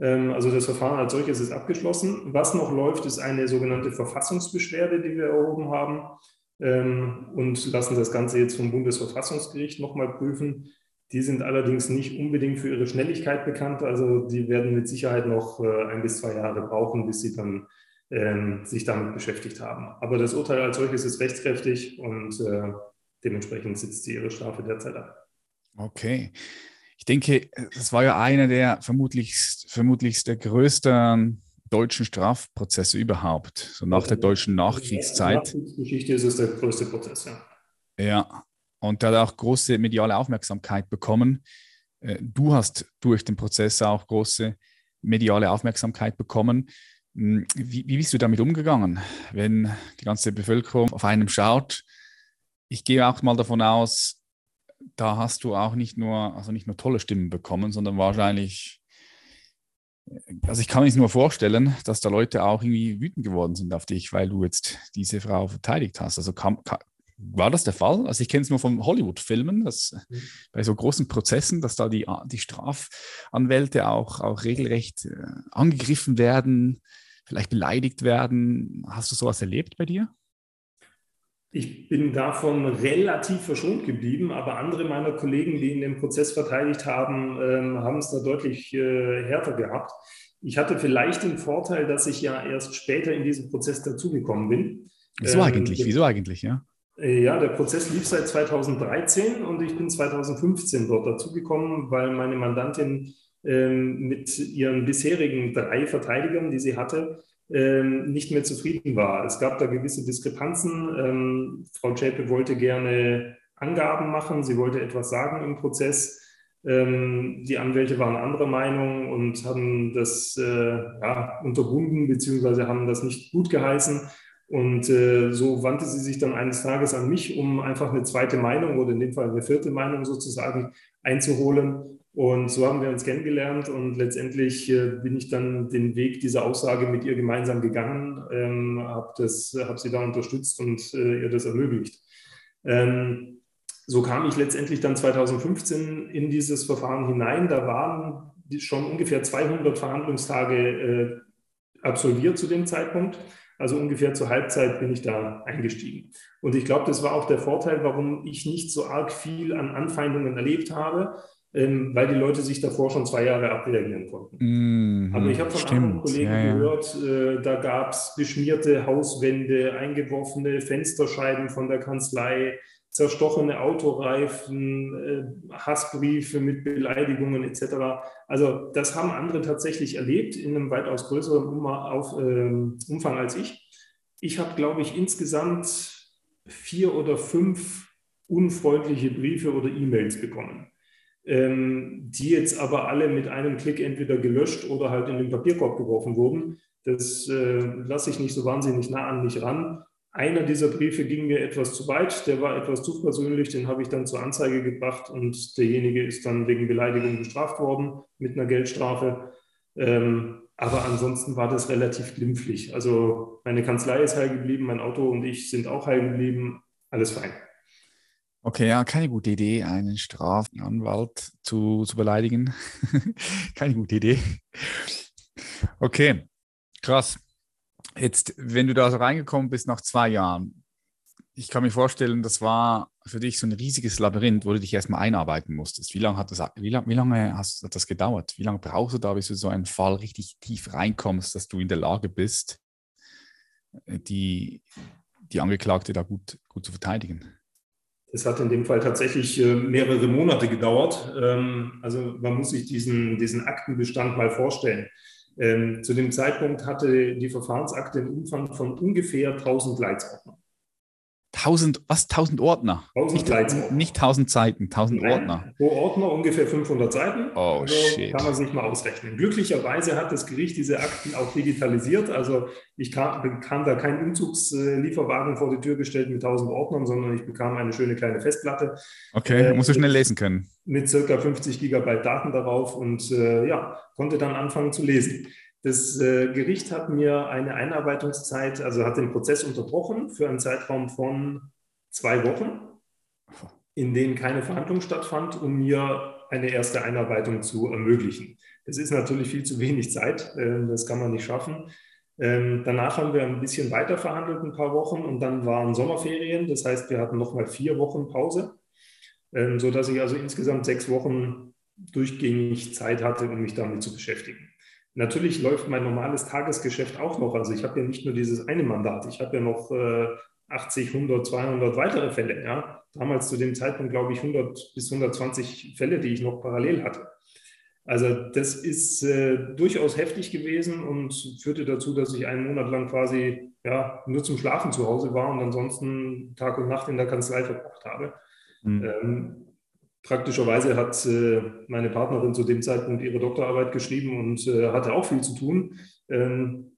Ähm, also das Verfahren als solches ist abgeschlossen. Was noch läuft, ist eine sogenannte Verfassungsbeschwerde, die wir erhoben haben ähm, und lassen das Ganze jetzt vom Bundesverfassungsgericht nochmal prüfen. Die sind allerdings nicht unbedingt für ihre Schnelligkeit bekannt. Also die werden mit Sicherheit noch äh, ein bis zwei Jahre brauchen, bis sie dann ähm, sich damit beschäftigt haben. Aber das Urteil als solches ist rechtskräftig und äh, dementsprechend sitzt sie ihre Strafe derzeit ab. Okay. Ich denke, das war ja einer der vermutlich, vermutlich der größten deutschen Strafprozesse überhaupt, so nach der deutschen Nachkriegszeit. In der Geschichte ist es der größte Prozess, ja. Ja, und der hat auch große mediale Aufmerksamkeit bekommen. Äh, du hast durch den Prozess auch große mediale Aufmerksamkeit bekommen. Hm, wie, wie bist du damit umgegangen, wenn die ganze Bevölkerung auf einem schaut? Ich gehe auch mal davon aus, da hast du auch nicht nur, also nicht nur tolle Stimmen bekommen, sondern wahrscheinlich also ich kann mir nur vorstellen, dass da Leute auch irgendwie wütend geworden sind auf dich, weil du jetzt diese Frau verteidigt hast. Also kam, kam, war das der Fall? Also ich kenne es nur von Hollywood-Filmen, dass mhm. bei so großen Prozessen, dass da die, die Strafanwälte auch, auch regelrecht äh, angegriffen werden, vielleicht beleidigt werden. Hast du sowas erlebt bei dir? Ich bin davon relativ verschont geblieben, aber andere meiner Kollegen, die in dem Prozess verteidigt haben, ähm, haben es da deutlich äh, härter gehabt. Ich hatte vielleicht den Vorteil, dass ich ja erst später in diesen Prozess dazugekommen bin. Wieso ähm, eigentlich? Wieso eigentlich, ja? Äh, ja, der Prozess lief seit 2013 und ich bin 2015 dort dazugekommen, weil meine Mandantin ähm, mit ihren bisherigen drei Verteidigern, die sie hatte, nicht mehr zufrieden war. Es gab da gewisse Diskrepanzen. Ähm, Frau Zschäpe wollte gerne Angaben machen, sie wollte etwas sagen im Prozess. Ähm, die Anwälte waren anderer Meinung und haben das äh, ja, unterbunden beziehungsweise haben das nicht gut geheißen. Und äh, so wandte sie sich dann eines Tages an mich, um einfach eine zweite Meinung oder in dem Fall eine vierte Meinung sozusagen einzuholen. Und so haben wir uns kennengelernt und letztendlich äh, bin ich dann den Weg dieser Aussage mit ihr gemeinsam gegangen, ähm, habe hab sie da unterstützt und äh, ihr das ermöglicht. Ähm, so kam ich letztendlich dann 2015 in dieses Verfahren hinein. Da waren schon ungefähr 200 Verhandlungstage äh, absolviert zu dem Zeitpunkt. Also ungefähr zur Halbzeit bin ich da eingestiegen. Und ich glaube, das war auch der Vorteil, warum ich nicht so arg viel an Anfeindungen erlebt habe, ähm, weil die Leute sich davor schon zwei Jahre abreagieren konnten. Mm, Aber ich habe von stimmt. anderen Kollegen ja, ja. gehört, äh, da gab es beschmierte Hauswände, eingeworfene Fensterscheiben von der Kanzlei, zerstochene Autoreifen, äh, Hassbriefe mit Beleidigungen etc. Also das haben andere tatsächlich erlebt in einem weitaus größeren ähm, Umfang als ich. Ich habe, glaube ich, insgesamt vier oder fünf unfreundliche Briefe oder E-Mails bekommen, die jetzt aber alle mit einem Klick entweder gelöscht oder halt in den Papierkorb geworfen wurden. Das äh, lasse ich nicht so wahnsinnig nah an mich ran. Einer dieser Briefe ging mir etwas zu weit, der war etwas zu persönlich, den habe ich dann zur Anzeige gebracht und derjenige ist dann wegen Beleidigung bestraft worden mit einer Geldstrafe. Ähm, aber ansonsten war das relativ glimpflich. Also meine Kanzlei ist heil geblieben, mein Auto und ich sind auch heil geblieben, alles fein. Okay, ja, keine gute Idee, einen Strafanwalt zu, zu beleidigen. keine gute Idee. Okay, krass. Jetzt, wenn du da so reingekommen bist nach zwei Jahren, ich kann mir vorstellen, das war für dich so ein riesiges Labyrinth, wo du dich erstmal einarbeiten musstest. Wie lange hat das, wie lange, wie lange hast, hat das gedauert? Wie lange brauchst du da, bis du so einen Fall richtig tief reinkommst, dass du in der Lage bist, die, die Angeklagte da gut, gut zu verteidigen? Es hat in dem Fall tatsächlich äh, mehrere Monate gedauert. Ähm, also man muss sich diesen, diesen Aktenbestand mal vorstellen. Ähm, zu dem Zeitpunkt hatte die Verfahrensakte einen Umfang von ungefähr 1000 Leitsordnern. 1000, was? 1000 Ordner? 1000 nicht, Leitsordner. Nicht 1000 Seiten, 1000 Nein, Ordner. Pro Ordner ungefähr 500 Seiten. Oh, also shit. Kann man sich mal ausrechnen. Glücklicherweise hat das Gericht diese Akten auch digitalisiert. Also ich kam, bekam da keinen Umzugslieferwagen vor die Tür gestellt mit 1000 Ordnern, sondern ich bekam eine schöne kleine Festplatte. Okay, äh, musst du schnell lesen können. Mit circa 50 Gigabyte Daten darauf und äh, ja, konnte dann anfangen zu lesen. Das äh, Gericht hat mir eine Einarbeitungszeit, also hat den Prozess unterbrochen für einen Zeitraum von zwei Wochen, in denen keine Verhandlung stattfand, um mir eine erste Einarbeitung zu ermöglichen. Das ist natürlich viel zu wenig Zeit, äh, das kann man nicht schaffen. Ähm, danach haben wir ein bisschen weiter verhandelt, ein paar Wochen, und dann waren Sommerferien. Das heißt, wir hatten nochmal vier Wochen Pause, ähm, sodass ich also insgesamt sechs Wochen durchgängig Zeit hatte, um mich damit zu beschäftigen. Natürlich läuft mein normales Tagesgeschäft auch noch. Also ich habe ja nicht nur dieses eine Mandat, ich habe ja noch äh, 80, 100, 200 weitere Fälle. Ja? Damals zu dem Zeitpunkt, glaube ich, 100 bis 120 Fälle, die ich noch parallel hatte. Also das ist äh, durchaus heftig gewesen und führte dazu, dass ich einen Monat lang quasi ja, nur zum Schlafen zu Hause war und ansonsten Tag und Nacht in der Kanzlei verbracht habe. Mhm. Ähm, Praktischerweise hat äh, meine Partnerin zu dem Zeitpunkt ihre Doktorarbeit geschrieben und äh, hatte auch viel zu tun, ähm,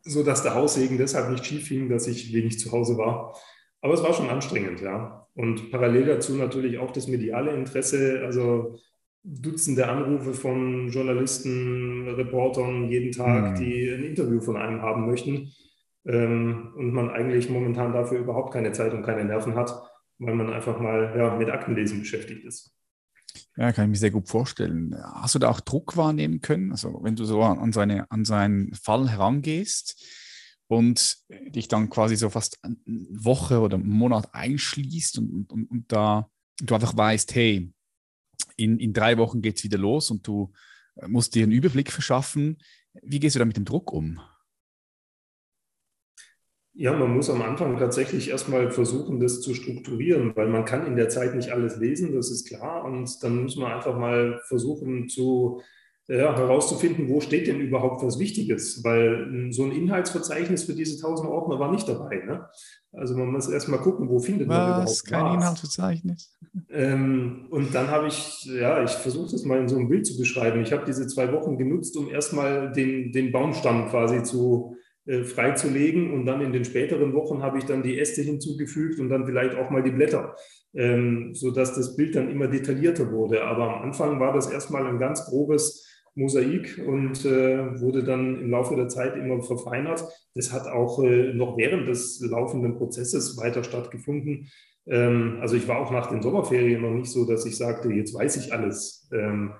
sodass der Haussegen deshalb nicht schief hing, dass ich wenig zu Hause war. Aber es war schon anstrengend, ja. Und parallel dazu natürlich auch das mediale Interesse, also Dutzende Anrufe von Journalisten, Reportern jeden Tag, mhm. die ein Interview von einem haben möchten. Ähm, und man eigentlich momentan dafür überhaupt keine Zeit und keine Nerven hat weil man einfach mal ja, mit Aktenlesen beschäftigt ist. Ja, kann ich mir sehr gut vorstellen. Hast du da auch Druck wahrnehmen können? Also wenn du so an, seine, an seinen Fall herangehst und dich dann quasi so fast eine Woche oder einen Monat einschließt und, und, und da du einfach weißt, hey, in, in drei Wochen geht es wieder los und du musst dir einen Überblick verschaffen. Wie gehst du da mit dem Druck um? Ja, man muss am Anfang tatsächlich erstmal versuchen, das zu strukturieren, weil man kann in der Zeit nicht alles lesen, das ist klar. Und dann muss man einfach mal versuchen zu ja, herauszufinden, wo steht denn überhaupt was Wichtiges, weil so ein Inhaltsverzeichnis für diese 1000 Ordner war nicht dabei. Ne? Also man muss erstmal gucken, wo findet was? man überhaupt kein was. Inhaltsverzeichnis. Ähm, und dann habe ich, ja, ich versuche das mal in so einem Bild zu beschreiben. Ich habe diese zwei Wochen genutzt, um erstmal den, den Baumstamm quasi zu äh, freizulegen und dann in den späteren Wochen habe ich dann die Äste hinzugefügt und dann vielleicht auch mal die Blätter, ähm, sodass das Bild dann immer detaillierter wurde. Aber am Anfang war das erstmal ein ganz grobes Mosaik und äh, wurde dann im Laufe der Zeit immer verfeinert. Das hat auch äh, noch während des laufenden Prozesses weiter stattgefunden. Ähm, also ich war auch nach den Sommerferien noch nicht so, dass ich sagte, jetzt weiß ich alles. Ähm,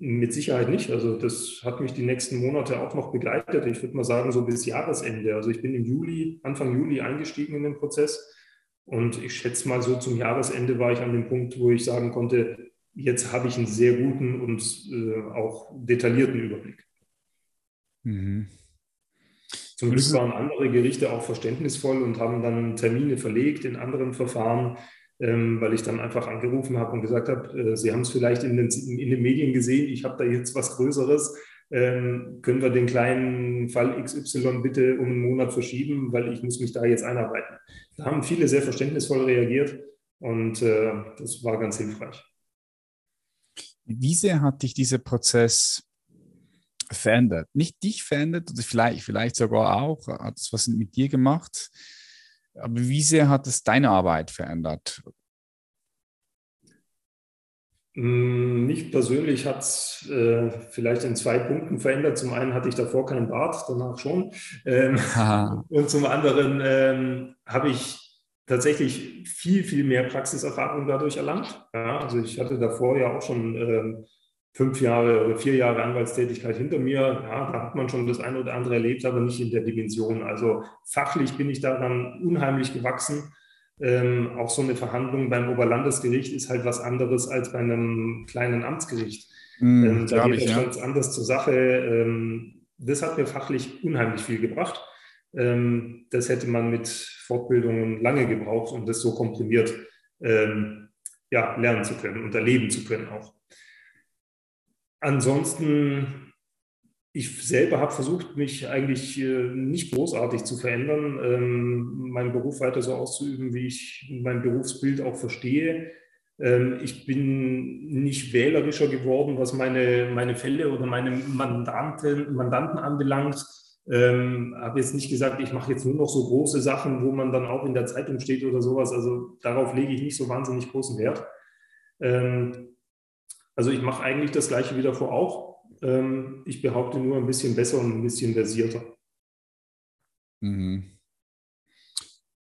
mit Sicherheit nicht. Also das hat mich die nächsten Monate auch noch begleitet. Ich würde mal sagen, so bis Jahresende. Also ich bin im Juli, Anfang Juli eingestiegen in den Prozess. Und ich schätze mal so zum Jahresende war ich an dem Punkt, wo ich sagen konnte, jetzt habe ich einen sehr guten und äh, auch detaillierten Überblick. Mhm. Zum Glück waren andere Gerichte auch verständnisvoll und haben dann Termine verlegt in anderen Verfahren, ähm, weil ich dann einfach angerufen habe und gesagt habe, äh, Sie haben es vielleicht in den, in den, Medien gesehen, ich habe da jetzt was Größeres. Ähm, können wir den kleinen Fall XY bitte um einen Monat verschieben, weil ich muss mich da jetzt einarbeiten. Da haben viele sehr verständnisvoll reagiert und äh, das war ganz hilfreich. Wie sehr hat dich dieser Prozess verändert? Nicht dich verändert, vielleicht, vielleicht sogar auch, hat es was mit dir gemacht, aber wie sehr hat es deine Arbeit verändert? Hm, mich persönlich hat es äh, vielleicht in zwei Punkten verändert. Zum einen hatte ich davor keinen Bart, danach schon. Ähm, und zum anderen ähm, habe ich tatsächlich viel, viel mehr Praxiserfahrung dadurch erlangt. Ja, also ich hatte davor ja auch schon ähm, fünf Jahre oder vier Jahre Anwaltstätigkeit hinter mir. Ja, da hat man schon das eine oder andere erlebt, aber nicht in der Dimension. Also fachlich bin ich daran unheimlich gewachsen. Ähm, auch so eine Verhandlung beim Oberlandesgericht ist halt was anderes als bei einem kleinen Amtsgericht. Mm, ähm, da geht es ja. ganz anders zur Sache. Ähm, das hat mir fachlich unheimlich viel gebracht. Ähm, das hätte man mit Fortbildungen lange gebraucht, um das so komprimiert ähm, ja, lernen zu können und erleben zu können auch. Ansonsten, ich selber habe versucht, mich eigentlich äh, nicht großartig zu verändern, ähm, meinen Beruf weiter so auszuüben, wie ich mein Berufsbild auch verstehe. ich bin nicht wählerischer geworden, was meine, meine Fälle oder meine Mandanten, Mandanten anbelangt ähm, habe jetzt nicht gesagt, ich mache jetzt nur noch so große Sachen, wo man dann auch in der Zeitung steht oder sowas. Also darauf lege ich nicht so wahnsinnig großen Wert. Ähm, also ich mache eigentlich das gleiche wie davor auch. Ähm, ich behaupte nur ein bisschen besser und ein bisschen versierter. Mhm.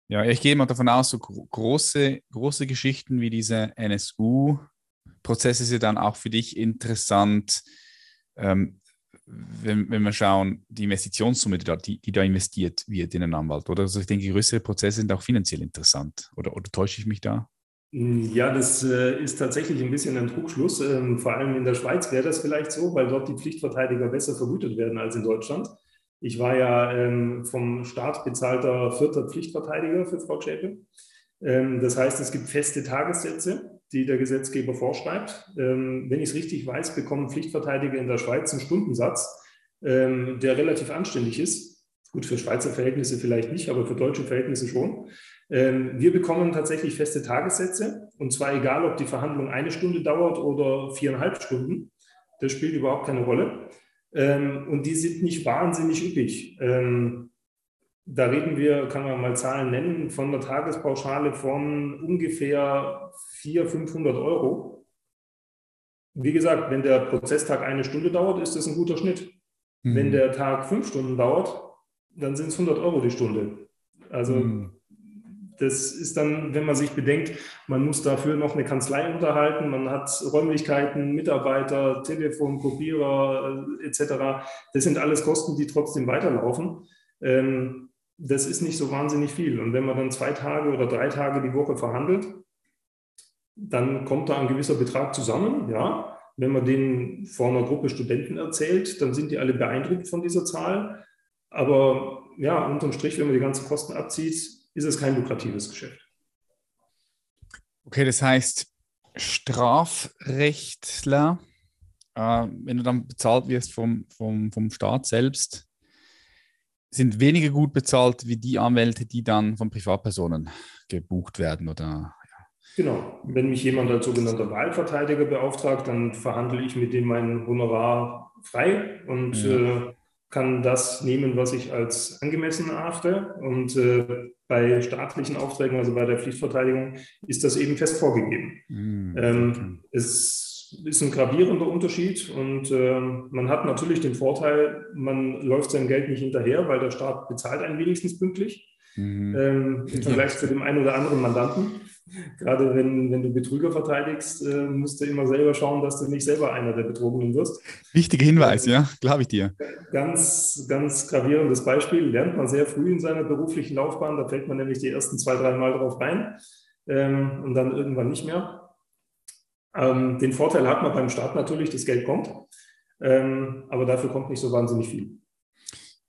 Ja, ich gehe mal davon aus, so große, große Geschichten wie diese NSU-Prozesse sind dann auch für dich interessant. Ähm, wenn, wenn wir schauen, die Investitionssumme, die da, die, die da investiert wird in einen Anwalt, oder? Also ich denke, größere Prozesse sind auch finanziell interessant. Oder, oder täusche ich mich da? Ja, das äh, ist tatsächlich ein bisschen ein Trugschluss. Ähm, vor allem in der Schweiz wäre das vielleicht so, weil dort die Pflichtverteidiger besser vergütet werden als in Deutschland. Ich war ja ähm, vom Staat bezahlter vierter Pflichtverteidiger für Frau Schäpe. Ähm, das heißt, es gibt feste Tagessätze die der Gesetzgeber vorschreibt. Wenn ich es richtig weiß, bekommen Pflichtverteidiger in der Schweiz einen Stundensatz, der relativ anständig ist. Gut, für Schweizer Verhältnisse vielleicht nicht, aber für deutsche Verhältnisse schon. Ähm, wir bekommen tatsächlich feste Tagessätze, und zwar egal, ob die Verhandlung eine Stunde dauert oder viereinhalb Stunden. Das spielt überhaupt keine Rolle. und die sind nicht wahnsinnig üppig. Da reden wir, kann man mal Zahlen nennen, von einer Tagespauschale von ungefähr 400, 500 Euro. Wie gesagt, wenn der Prozesstag eine Stunde dauert, ist das ein guter Schnitt. Mhm. Wenn der Tag fünf Stunden dauert, dann sind es 100 Euro die Stunde. Also mhm. Das ist dann, wenn man sich bedenkt, man muss dafür noch eine Kanzlei unterhalten, man hat Räumlichkeiten, Mitarbeiter, Telefon, Kopierer äh, etc. Das sind alles Kosten, die trotzdem weiterlaufen. Ähm, das ist nicht so wahnsinnig viel. Und wenn man dann zwei Tage oder drei Tage die Woche verhandelt, dann kommt da ein gewisser Betrag zusammen. Ja, wenn man den vor einer Gruppe Studenten erzählt, dann sind die alle beeindruckt von dieser Zahl. Aber ja, unterm Strich, wenn man die ganzen Kosten abzieht, ist es kein lukratives Geschäft. Okay, das heißt, Strafrechtler äh, wenn du dann bezahlt wirst vom, vom, vom Staat selbst, sind weniger gut bezahlt wie die Anwälte, die dann von Privatpersonen gebucht werden oder Genau. Wenn mich jemand als sogenannter Wahlverteidiger beauftragt, dann verhandle ich mit dem mein Honorar frei und ja. äh, kann das nehmen, was ich als angemessen erachte. Und äh, bei staatlichen Aufträgen, also bei der Pflichtverteidigung, ist das eben fest vorgegeben. Mhm. Ähm, es ist ein gravierender Unterschied und äh, man hat natürlich den Vorteil, man läuft sein Geld nicht hinterher, weil der Staat bezahlt einen wenigstens pünktlich. Mhm. Ähm, Im Vergleich ja. zu dem einen oder anderen Mandanten. Gerade wenn, wenn du Betrüger verteidigst, äh, musst du immer selber schauen, dass du nicht selber einer der Betrogenen wirst. Wichtiger Hinweis, ähm, ja, glaube ich dir. Ganz, ganz gravierendes Beispiel, lernt man sehr früh in seiner beruflichen Laufbahn, da fällt man nämlich die ersten zwei, drei Mal drauf rein ähm, und dann irgendwann nicht mehr. Ähm, den Vorteil hat man beim Start natürlich, das Geld kommt, ähm, aber dafür kommt nicht so wahnsinnig viel.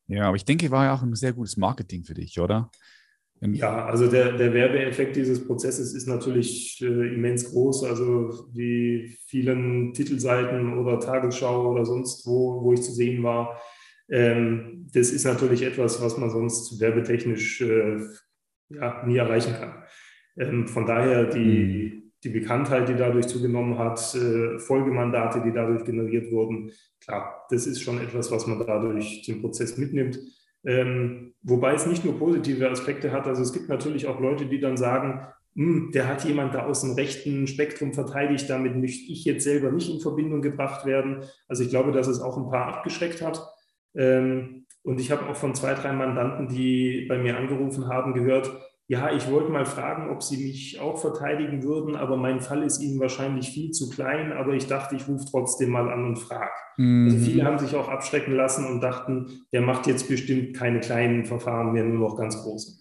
Ja, aber ich denke, war ja auch ein sehr gutes Marketing für dich, oder? Ja, also der, der Werbeeffekt dieses Prozesses ist natürlich äh, immens groß. Also die vielen Titelseiten oder Tagesschau oder sonst wo, wo ich zu sehen war, ähm, das ist natürlich etwas, was man sonst werbetechnisch äh, ja, nie erreichen kann. Ähm, von daher die, mhm. die Bekanntheit, die dadurch zugenommen hat, äh, Folgemandate, die dadurch generiert wurden, klar, das ist schon etwas, was man dadurch den Prozess mitnimmt. Ähm, wobei es nicht nur positive Aspekte hat. Also es gibt natürlich auch Leute, die dann sagen, hm, der hat jemand da aus dem rechten Spektrum verteidigt, damit möchte ich jetzt selber nicht in Verbindung gebracht werden. Also ich glaube, dass es auch ein paar abgeschreckt hat. Ähm, und ich habe auch von zwei, drei Mandanten, die bei mir angerufen haben, gehört, ja, ich wollte mal fragen, ob Sie mich auch verteidigen würden, aber mein Fall ist Ihnen wahrscheinlich viel zu klein, aber ich dachte, ich rufe trotzdem mal an und frage. Mhm. Also viele haben sich auch abschrecken lassen und dachten, der macht jetzt bestimmt keine kleinen Verfahren mehr, nur noch ganz große.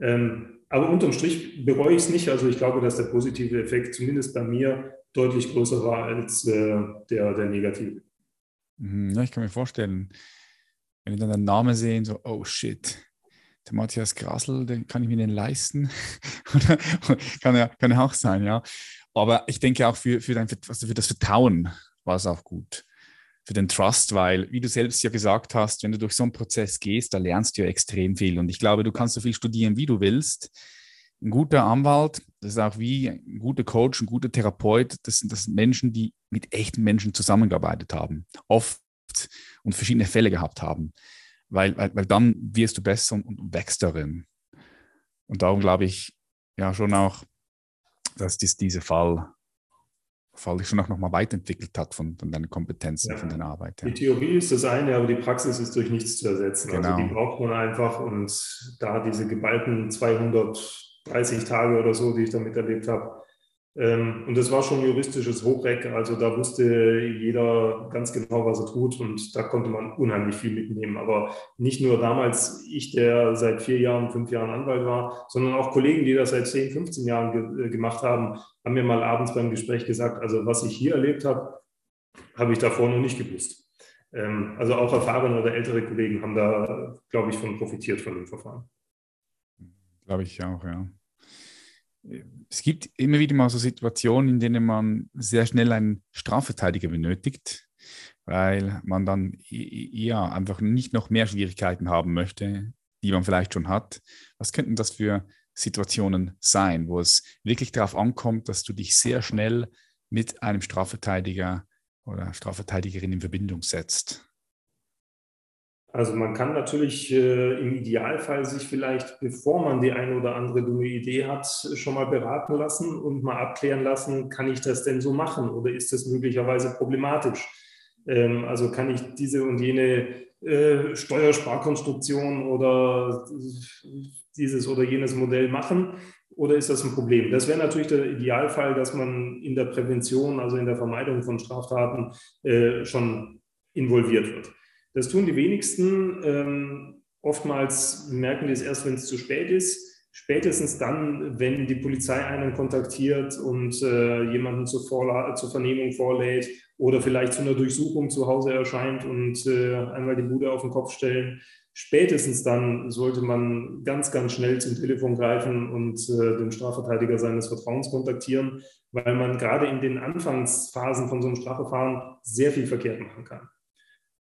Ähm, aber unterm Strich bereue ich es nicht. Also ich glaube, dass der positive Effekt zumindest bei mir deutlich größer war als äh, der, der negative. Mhm, ich kann mir vorstellen, wenn ich dann den Namen sehe, so, oh shit, der Matthias Grassel, den kann ich mir den leisten. kann, ja, kann ja auch sein, ja. Aber ich denke auch für, für, dein, also für das Vertrauen war es auch gut. Für den Trust, weil, wie du selbst ja gesagt hast, wenn du durch so einen Prozess gehst, da lernst du ja extrem viel. Und ich glaube, du kannst so viel studieren, wie du willst. Ein guter Anwalt, das ist auch wie ein guter Coach, ein guter Therapeut, das sind, das sind Menschen, die mit echten Menschen zusammengearbeitet haben, oft und verschiedene Fälle gehabt haben weil, weil, weil dann wirst du besser und, und wächst darin. Und darum glaube ich ja schon auch, dass dies, dieser Fall, Fall dich schon auch nochmal weiterentwickelt hat von, von deinen Kompetenzen, ja. von deiner Arbeit. Ja. Die Theorie ist das eine, aber die Praxis ist durch nichts zu ersetzen. Also genau. Also die braucht man einfach und da diese geballten 230 Tage oder so, die ich damit erlebt habe, und das war schon juristisches Hochreck, also da wusste jeder ganz genau, was er tut und da konnte man unheimlich viel mitnehmen. Aber nicht nur damals ich, der seit vier Jahren, fünf Jahren Anwalt war, sondern auch Kollegen, die das seit 10, 15 Jahren ge äh, gemacht haben, haben mir mal abends beim Gespräch gesagt, also was ich hier erlebt habe, habe ich davor noch nicht gewusst. Ähm, also auch erfahrene oder ältere Kollegen haben da, glaube ich, von profitiert von dem Verfahren. Glaube ich auch, ja es gibt immer wieder mal so Situationen, in denen man sehr schnell einen Strafverteidiger benötigt, weil man dann ja einfach nicht noch mehr Schwierigkeiten haben möchte, die man vielleicht schon hat. Was könnten das für Situationen sein, wo es wirklich darauf ankommt, dass du dich sehr schnell mit einem Strafverteidiger oder Strafverteidigerin in Verbindung setzt? Also man kann natürlich äh, im Idealfall sich vielleicht, bevor man die eine oder andere dumme Idee hat, schon mal beraten lassen und mal abklären lassen, kann ich das denn so machen oder ist das möglicherweise problematisch? Ähm, also kann ich diese und jene äh, Steuersparkonstruktion oder dieses oder jenes Modell machen oder ist das ein Problem? Das wäre natürlich der Idealfall, dass man in der Prävention, also in der Vermeidung von Straftaten äh, schon involviert wird. Das tun die wenigsten. Ähm, oftmals merken die es erst, wenn es zu spät ist. Spätestens dann, wenn die Polizei einen kontaktiert und äh, jemanden zur, Vorla zur Vernehmung vorlädt oder vielleicht zu einer Durchsuchung zu Hause erscheint und äh, einmal die Bude auf den Kopf stellen. Spätestens dann sollte man ganz, ganz schnell zum Telefon greifen und äh, den Strafverteidiger seines Vertrauens kontaktieren, weil man gerade in den Anfangsphasen von so einem Strafverfahren sehr viel verkehrt machen kann.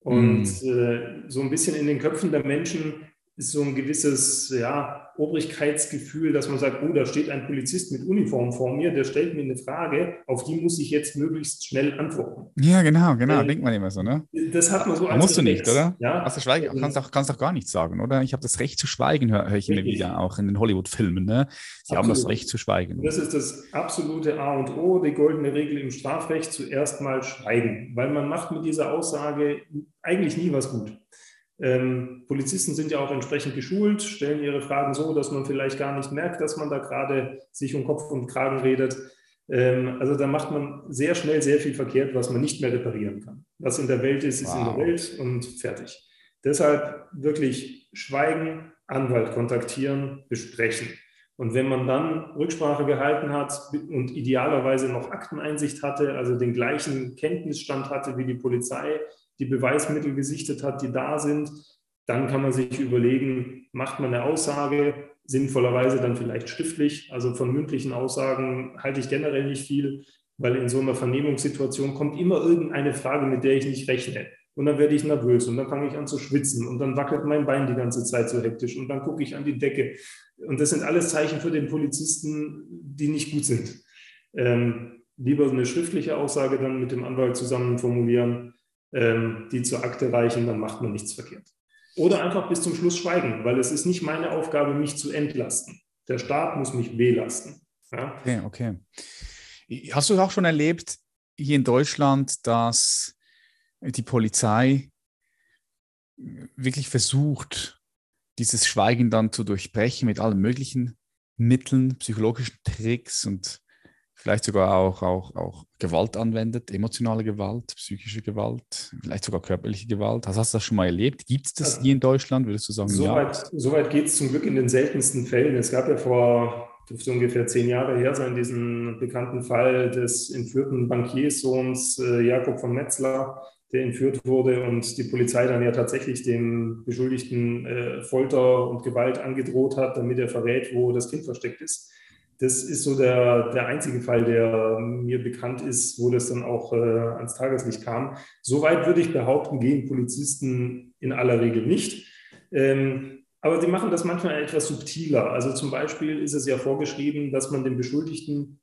Und mhm. äh, so ein bisschen in den Köpfen der Menschen ist so ein gewisses ja, Obrigkeitsgefühl, dass man sagt, oh, da steht ein Polizist mit Uniform vor mir, der stellt mir eine Frage, auf die muss ich jetzt möglichst schnell antworten. Ja, genau, genau, äh, denkt man immer so, ne? Das hat man so als musst du nicht, oder? Ja. Also kannst, auch, kannst auch gar nichts sagen, oder? Ich habe das Recht zu schweigen, höre hör ich immer wieder, auch in den Hollywood-Filmen, ne? Sie Absolut. haben das Recht zu schweigen. Das ist das absolute A und O, die goldene Regel im Strafrecht, zuerst mal schweigen, weil man macht mit dieser Aussage eigentlich nie was gut. Ähm, Polizisten sind ja auch entsprechend geschult, stellen ihre Fragen so, dass man vielleicht gar nicht merkt, dass man da gerade sich um Kopf und Kragen redet. Ähm, also da macht man sehr schnell sehr viel verkehrt, was man nicht mehr reparieren kann. Was in der Welt ist, ist wow. in der Welt und fertig. Deshalb wirklich schweigen, Anwalt kontaktieren, besprechen. Und wenn man dann Rücksprache gehalten hat und idealerweise noch Akteneinsicht hatte, also den gleichen Kenntnisstand hatte wie die Polizei, die Beweismittel gesichtet hat, die da sind, dann kann man sich überlegen, macht man eine Aussage, sinnvollerweise dann vielleicht schriftlich. Also von mündlichen Aussagen halte ich generell nicht viel, weil in so einer Vernehmungssituation kommt immer irgendeine Frage, mit der ich nicht rechne. Und dann werde ich nervös und dann fange ich an zu schwitzen und dann wackelt mein Bein die ganze Zeit so hektisch und dann gucke ich an die Decke. Und das sind alles Zeichen für den Polizisten, die nicht gut sind. Ähm, lieber eine schriftliche Aussage dann mit dem Anwalt zusammen formulieren die zur Akte reichen, dann macht man nichts verkehrt. Oder einfach bis zum Schluss schweigen, weil es ist nicht meine Aufgabe, mich zu entlasten. Der Staat muss mich belasten. Ja? Okay, okay. Hast du auch schon erlebt hier in Deutschland, dass die Polizei wirklich versucht, dieses Schweigen dann zu durchbrechen mit allen möglichen Mitteln, psychologischen Tricks und vielleicht sogar auch, auch, auch Gewalt anwendet, emotionale Gewalt, psychische Gewalt, vielleicht sogar körperliche Gewalt. Hast, hast du das schon mal erlebt? Gibt es das hier in Deutschland, würdest du sagen? So ja? weit, so weit geht es zum Glück in den seltensten Fällen. Es gab ja vor dürfte ungefähr zehn Jahre her sein, diesen bekannten Fall des entführten Bankierssohns äh, Jakob von Metzler, der entführt wurde und die Polizei dann ja tatsächlich dem Beschuldigten äh, Folter und Gewalt angedroht hat, damit er verrät, wo das Kind versteckt ist das ist so der, der einzige Fall, der mir bekannt ist, wo das dann auch äh, ans Tageslicht kam. Soweit würde ich behaupten, gehen Polizisten in aller Regel nicht. Ähm, aber sie machen das manchmal etwas subtiler. Also zum Beispiel ist es ja vorgeschrieben, dass man den Beschuldigten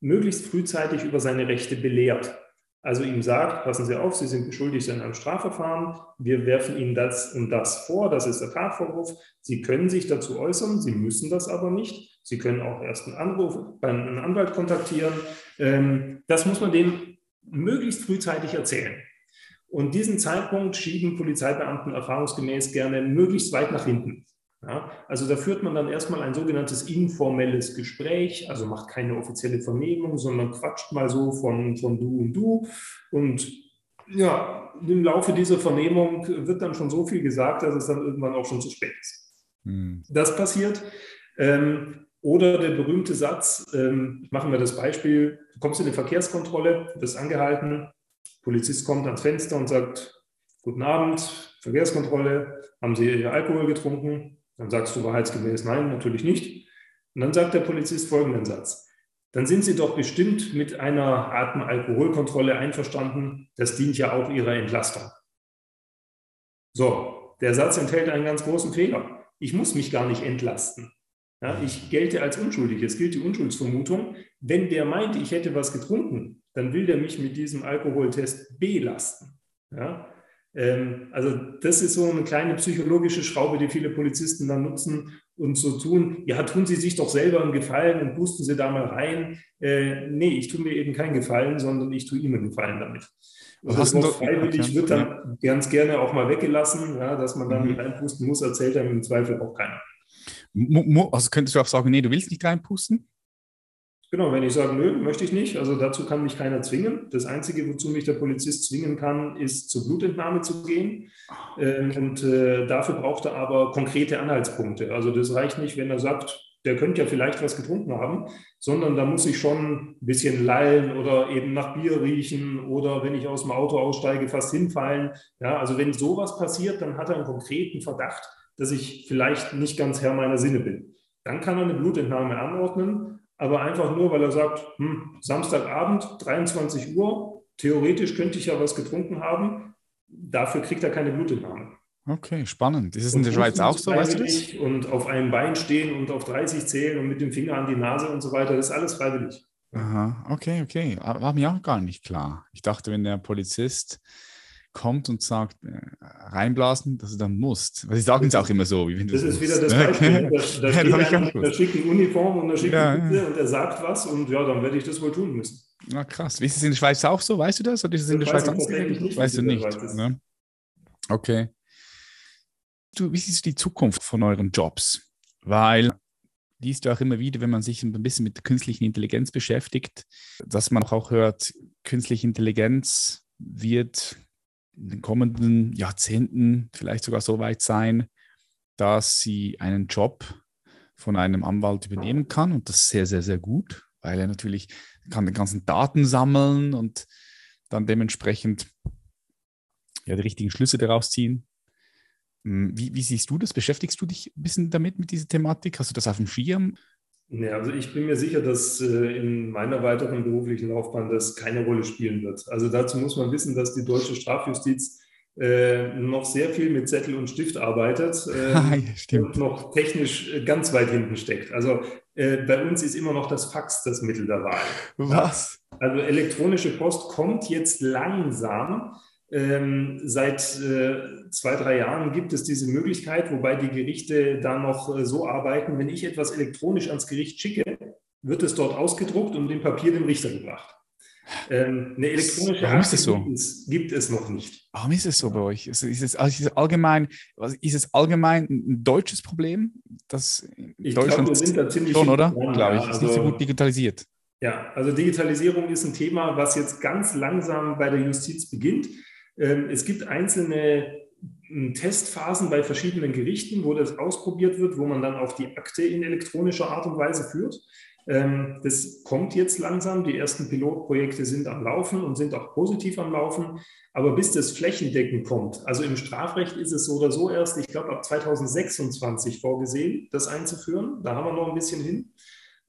möglichst frühzeitig über seine Rechte belehrt. Also ihm sagt, passen Sie auf, Sie sind beschuldigt in einem Strafverfahren, wir werfen Ihnen das und das vor, das ist der Tatvorwurf. Sie können sich dazu äußern, Sie müssen das aber nicht. Sie können auch erst einen Anruf bei einem Anwalt kontaktieren. Ähm, das muss man denen möglichst frühzeitig erzählen. Und diesen Zeitpunkt schieben Polizeibeamten erfahrungsgemäß gerne möglichst weit nach hinten. Ja, also da führt man dann erstmal ein sogenanntes informelles Gespräch, also macht keine offizielle Vernehmung, sondern quatscht mal so von, von du und du. Und ja, im Laufe dieser Vernehmung wird dann schon so viel gesagt, dass es dann irgendwann auch schon zu spät ist. Hm. Das passiert. Ähm, oder der berühmte Satz, ähm, machen wir das Beispiel, du kommst in eine Verkehrskontrolle, wirst angehalten, Polizist kommt ans Fenster und sagt, guten Abend, Verkehrskontrolle, haben Sie Ihr Alkohol getrunken? Dann sagst du wahrheitsgemäß, nein, natürlich nicht. Und dann sagt der Polizist folgenden Satz. Dann sind Sie doch bestimmt mit einer Atemalkoholkontrolle einverstanden. Das dient ja auch Ihrer Entlastung. So, der Satz enthält einen ganz großen Fehler. Ich muss mich gar nicht entlasten. Ja, ich gelte als unschuldig. Es gilt die Unschuldsvermutung. Wenn der meint, ich hätte was getrunken, dann will der mich mit diesem Alkoholtest belasten. Ja, also das ist so eine kleine psychologische Schraube, die viele Polizisten dann nutzen und so tun. Ja, tun Sie sich doch selber einen Gefallen und pusten Sie da mal rein. Äh, nee, ich tue mir eben keinen Gefallen, sondern ich tue ihm einen Gefallen damit. Und das Wort freiwillig wird dann ganz gerne auch mal weggelassen, ja, dass man dann mhm. reinpusten muss, erzählt einem im Zweifel auch keiner. Also könntest du auch sagen, nee, du willst nicht reinpusten? Genau, wenn ich sage, nö, möchte ich nicht, also dazu kann mich keiner zwingen. Das Einzige, wozu mich der Polizist zwingen kann, ist zur Blutentnahme zu gehen. Ähm, und äh, dafür braucht er aber konkrete Anhaltspunkte. Also das reicht nicht, wenn er sagt, der könnte ja vielleicht was getrunken haben, sondern da muss ich schon ein bisschen lallen oder eben nach Bier riechen oder wenn ich aus dem Auto aussteige, fast hinfallen. Ja, also wenn sowas passiert, dann hat er einen konkreten Verdacht, dass ich vielleicht nicht ganz Herr meiner Sinne bin. Dann kann er eine Blutentnahme anordnen, aber einfach nur, weil er sagt, hm, Samstagabend, 23 Uhr, theoretisch könnte ich ja was getrunken haben, dafür kriegt er keine Blutentnahme. Okay, spannend. Ist es in der Schweiz auch so, weißt du das? Und auf einem Bein stehen und auf 30 zählen und mit dem Finger an die Nase und so weiter, das ist alles freiwillig. Aha, okay, okay. War mir auch gar nicht klar. Ich dachte, wenn der Polizist kommt und sagt, äh, reinblasen, dass du dann musst. Sie sagen es auch immer so. Wie wenn das ist wieder das Beispiel. Ne? Da, da, ja, da schickt eine Uniform und da schickt ja, eine und er sagt was und ja, dann werde ich das wohl tun müssen. Na krass. Wie ist es in der Schweiz auch so? Weißt du das? Oder ist es in der Schweiz anders? Weißt du nicht. Ne? Okay du, wie siehst du die Zukunft von euren Jobs? Weil liest du auch immer wieder, wenn man sich ein bisschen mit der künstlichen Intelligenz beschäftigt, dass man auch hört, künstliche Intelligenz wird in den kommenden Jahrzehnten vielleicht sogar so weit sein, dass sie einen Job von einem Anwalt übernehmen kann und das sehr, sehr, sehr gut, weil er natürlich kann den ganzen Daten sammeln und dann dementsprechend ja, die richtigen Schlüsse daraus ziehen. Hm, wie, wie, siehst du das? Beschäftigst du dich ein bisschen damit, mit dieser Thematik? Hast du das auf dem Schirm? Ja, also ich bin mir sicher, dass äh, in meiner weiteren beruflichen Laufbahn das keine Rolle spielen wird. Also dazu muss man wissen, dass die deutsche Strafjustiz äh, noch sehr viel mit Zettel und Stift arbeitet äh, und noch technisch äh, ganz weit hinten steckt. Also äh, bei uns ist immer noch das Fax das Mittel der Wahl. Was? Also elektronische Post kommt jetzt langsam. Ähm, seit äh, zwei, drei Jahren gibt es diese Möglichkeit, wobei die Gerichte da noch äh, so arbeiten, wenn ich etwas elektronisch ans Gericht schicke, wird es dort ausgedruckt und dem Papier dem Richter gebracht. Ähm, eine elektronische Warum ist das so? Gibt es, gibt es, noch nicht. Warum ist es so bei euch? Ist, ist, es, ist es allgemein, ist es allgemein ein deutsches Problem? Das ich Deutschland glaub, wir sind da ziemlich schon, oder? Glaube ich. Ist nicht so also gut digitalisiert. Ja, also Digitalisierung ist ein Thema, was jetzt ganz langsam bei der Justiz beginnt. Ähm, es gibt einzelne Testphasen bei verschiedenen Gerichten, wo das ausprobiert wird, wo man dann auch die Akte in elektronischer Art und Weise führt. Ähm, das kommt jetzt langsam. Die ersten Pilotprojekte sind am Laufen und sind auch positiv am Laufen. Aber bis das flächendeckend kommt, also im Strafrecht ist es so oder so erst, ich glaube, ab 2026 vorgesehen, das einzuführen. Da haben wir noch ein bisschen hin.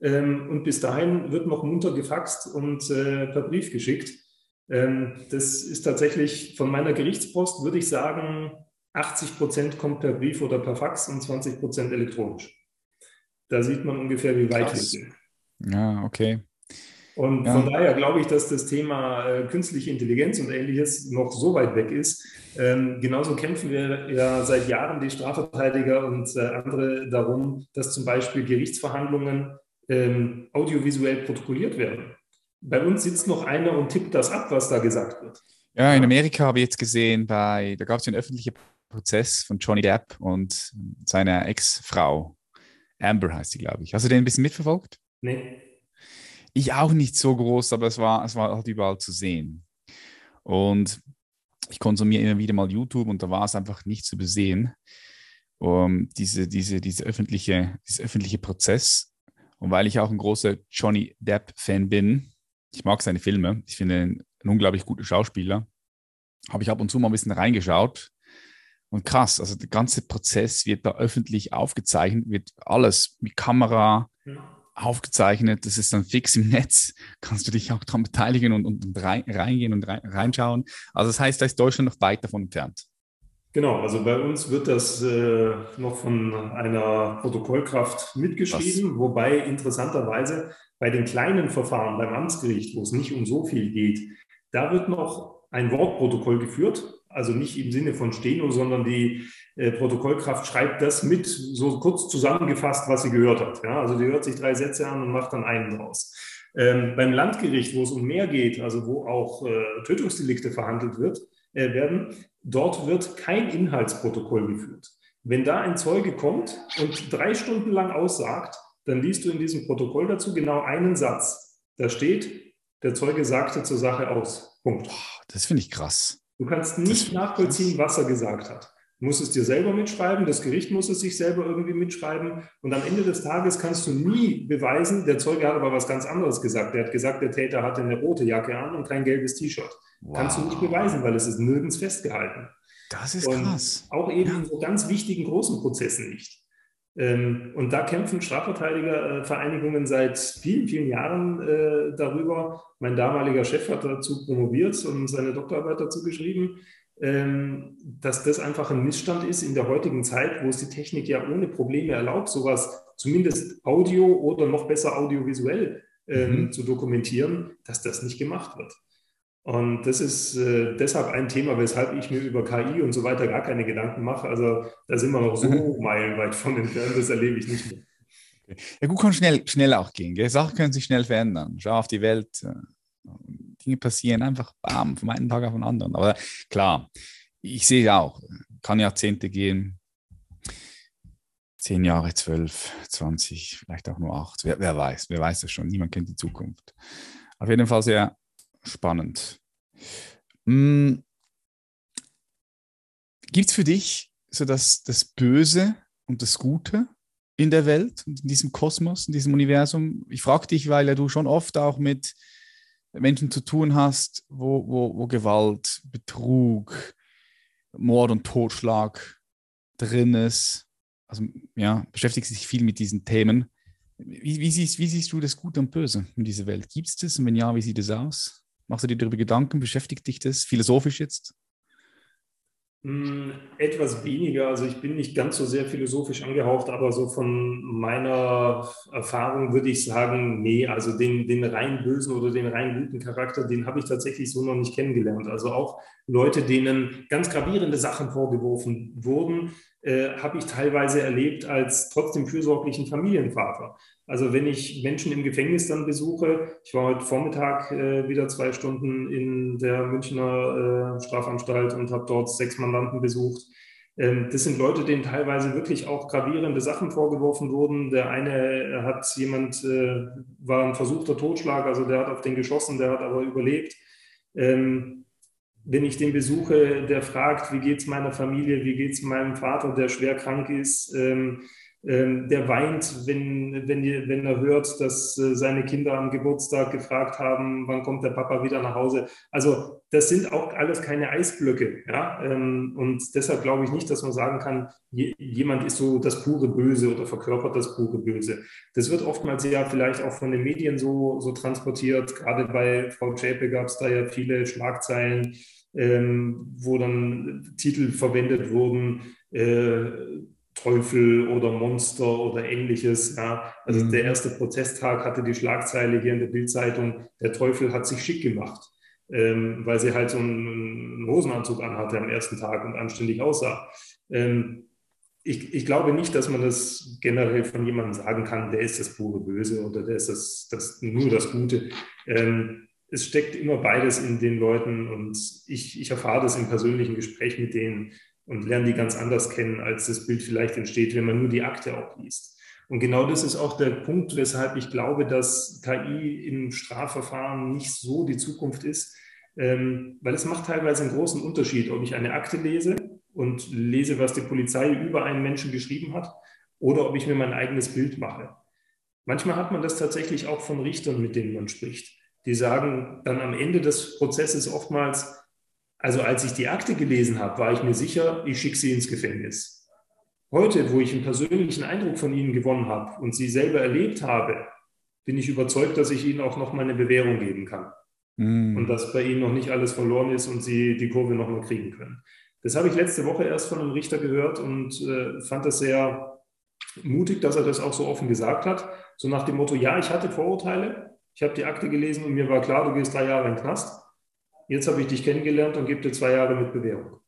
Ähm, und bis dahin wird noch munter gefaxt und äh, per Brief geschickt. Ähm, das ist tatsächlich von meiner Gerichtspost, würde ich sagen, 80 Prozent kommt per Brief oder per Fax und 20 Prozent elektronisch. Da sieht man ungefähr, wie weit wir sind. Ja, okay. Und ja. von daher glaube ich, dass das Thema äh, künstliche Intelligenz und ähnliches noch so weit weg ist. Ähm, genauso kämpfen wir ja seit Jahren die Strafverteidiger und äh, andere darum, dass zum Beispiel Gerichtsverhandlungen ähm, audiovisuell protokolliert werden. Bei uns sitzt noch einer und tippt das ab, was da gesagt wird. Ja, in Amerika habe ich jetzt gesehen, bei, da gab es einen öffentlichen Prozess von Johnny Depp und seiner Ex-Frau. Amber heißt sie, glaube ich. Hast du den ein bisschen mitverfolgt? Nee. Ich auch nicht so groß, aber es war, es war halt überall zu sehen. Und ich konsumiere immer wieder mal YouTube und da war es einfach nicht zu besehen. Um, diese, diese, diese öffentliche, dieser öffentliche Prozess. Und weil ich auch ein großer Johnny Depp-Fan bin, ich mag seine Filme. Ich finde ihn ein unglaublich guter Schauspieler. Habe ich ab und zu mal ein bisschen reingeschaut. Und krass, also der ganze Prozess wird da öffentlich aufgezeichnet, wird alles mit Kamera aufgezeichnet. Das ist dann fix im Netz. Kannst du dich auch daran beteiligen und, und, und rein, reingehen und rein, reinschauen. Also das heißt, da ist Deutschland noch weit davon entfernt. Genau, also bei uns wird das äh, noch von einer Protokollkraft mitgeschrieben, Was? wobei interessanterweise bei den kleinen Verfahren beim Amtsgericht, wo es nicht um so viel geht, da wird noch ein Wortprotokoll geführt, also nicht im Sinne von Steno, sondern die äh, Protokollkraft schreibt das mit, so kurz zusammengefasst, was sie gehört hat. Ja, also die hört sich drei Sätze an und macht dann einen draus. Ähm, beim Landgericht, wo es um mehr geht, also wo auch äh, Tötungsdelikte verhandelt wird, äh, werden, dort wird kein Inhaltsprotokoll geführt. Wenn da ein Zeuge kommt und drei Stunden lang aussagt, dann liest du in diesem Protokoll dazu genau einen Satz. Da steht, der Zeuge sagte zur Sache aus. Punkt. Das finde ich krass. Du kannst nicht nachvollziehen, was er gesagt hat. musst es dir selber mitschreiben, das Gericht muss es sich selber irgendwie mitschreiben und am Ende des Tages kannst du nie beweisen, der Zeuge hat aber was ganz anderes gesagt. Der hat gesagt, der Täter hatte eine rote Jacke an und kein gelbes T-Shirt. Wow. Kannst du nicht beweisen, weil es ist nirgends festgehalten. Das ist und krass. Auch eben ja. in so ganz wichtigen großen Prozessen nicht. Ähm, und da kämpfen Strafverteidigervereinigungen seit vielen, vielen Jahren äh, darüber. Mein damaliger Chef hat dazu promoviert und seine Doktorarbeit dazu geschrieben, ähm, dass das einfach ein Missstand ist in der heutigen Zeit, wo es die Technik ja ohne Probleme erlaubt, sowas zumindest audio oder noch besser audiovisuell ähm, mhm. zu dokumentieren, dass das nicht gemacht wird. Und das ist äh, deshalb ein Thema, weshalb ich mir über KI und so weiter gar keine Gedanken mache. Also da sind wir noch so meilenweit von entfernt, das erlebe ich nicht mehr. Ja, gut kann schnell, schnell auch gehen. Gell? Sachen können sich schnell verändern. Schau auf die Welt. Äh, Dinge passieren einfach bam, vom einen Tag auf den anderen. Aber klar, ich sehe auch, kann Jahrzehnte gehen. Zehn Jahre, zwölf, zwanzig, vielleicht auch nur acht. Wer, wer weiß, wer weiß das schon. Niemand kennt die Zukunft. Auf jeden Fall sehr spannend. Hm. Gibt es für dich so das, das Böse und das Gute in der Welt, in diesem Kosmos, in diesem Universum? Ich frage dich, weil ja du schon oft auch mit Menschen zu tun hast, wo, wo, wo Gewalt, Betrug, Mord und Totschlag drin ist. Also ja, beschäftigst dich viel mit diesen Themen. Wie, wie, siehst, wie siehst du das Gute und Böse in dieser Welt? Gibt es das? Und wenn ja, wie sieht es aus? Machst du dir darüber Gedanken? Beschäftigt dich das philosophisch jetzt? Hm, etwas weniger, also ich bin nicht ganz so sehr philosophisch angehaucht, aber so von meiner Erfahrung würde ich sagen, nee, also den, den rein bösen oder den rein guten Charakter, den habe ich tatsächlich so noch nicht kennengelernt. Also auch Leute, denen ganz gravierende Sachen vorgeworfen wurden, äh, habe ich teilweise erlebt als trotzdem fürsorglichen Familienvater. Also wenn ich Menschen im Gefängnis dann besuche, ich war heute Vormittag äh, wieder zwei Stunden in der Münchner äh, Strafanstalt und habe dort sechs Mandanten besucht. Ähm, das sind Leute, denen teilweise wirklich auch gravierende Sachen vorgeworfen wurden. Der eine hat jemand, äh, war ein versuchter Totschlag, also der hat auf den geschossen, der hat aber überlebt. Ähm, wenn ich den besuche, der fragt, wie geht es meiner Familie, wie geht es meinem Vater, der schwer krank ist, ähm, der weint, wenn, wenn, wenn er hört, dass äh, seine Kinder am Geburtstag gefragt haben, wann kommt der Papa wieder nach Hause. Also das sind auch alles keine Eisblöcke. Ja? Ähm, und deshalb glaube ich nicht, dass man sagen kann, jemand ist so das pure Böse oder verkörpert das pure Böse. Das wird oftmals ja vielleicht auch von den Medien so, so transportiert. Gerade bei Frau Zschäpe gab es da ja viele Schlagzeilen, ähm, wo dann Titel verwendet wurden. Äh, Teufel oder Monster oder ähnliches. Ja. Also mhm. der erste Protesttag hatte die Schlagzeile hier in der Bildzeitung, der Teufel hat sich schick gemacht, ähm, weil sie halt so einen Hosenanzug anhatte am ersten Tag und anständig aussah. Ähm, ich, ich, glaube nicht, dass man das generell von jemandem sagen kann, der ist das pure Böse oder der ist das, das nur das Gute. Ähm, es steckt immer beides in den Leuten und ich, ich erfahre das im persönlichen Gespräch mit denen und lernen die ganz anders kennen, als das Bild vielleicht entsteht, wenn man nur die Akte auch liest. Und genau das ist auch der Punkt, weshalb ich glaube, dass KI im Strafverfahren nicht so die Zukunft ist, ähm, weil es macht teilweise einen großen Unterschied, ob ich eine Akte lese und lese, was die Polizei über einen Menschen geschrieben hat, oder ob ich mir mein eigenes Bild mache. Manchmal hat man das tatsächlich auch von Richtern, mit denen man spricht. Die sagen dann am Ende des Prozesses oftmals, also als ich die Akte gelesen habe, war ich mir sicher, ich schicke sie ins Gefängnis. Heute, wo ich einen persönlichen Eindruck von Ihnen gewonnen habe und Sie selber erlebt habe, bin ich überzeugt, dass ich Ihnen auch noch mal eine Bewährung geben kann. Mm. Und dass bei Ihnen noch nicht alles verloren ist und Sie die Kurve noch mal kriegen können. Das habe ich letzte Woche erst von einem Richter gehört und äh, fand das sehr mutig, dass er das auch so offen gesagt hat. So nach dem Motto, ja, ich hatte Vorurteile, ich habe die Akte gelesen und mir war klar, du gehst drei Jahre in den Knast. Jetzt habe ich dich kennengelernt und gebe dir zwei Jahre mit Bewährung.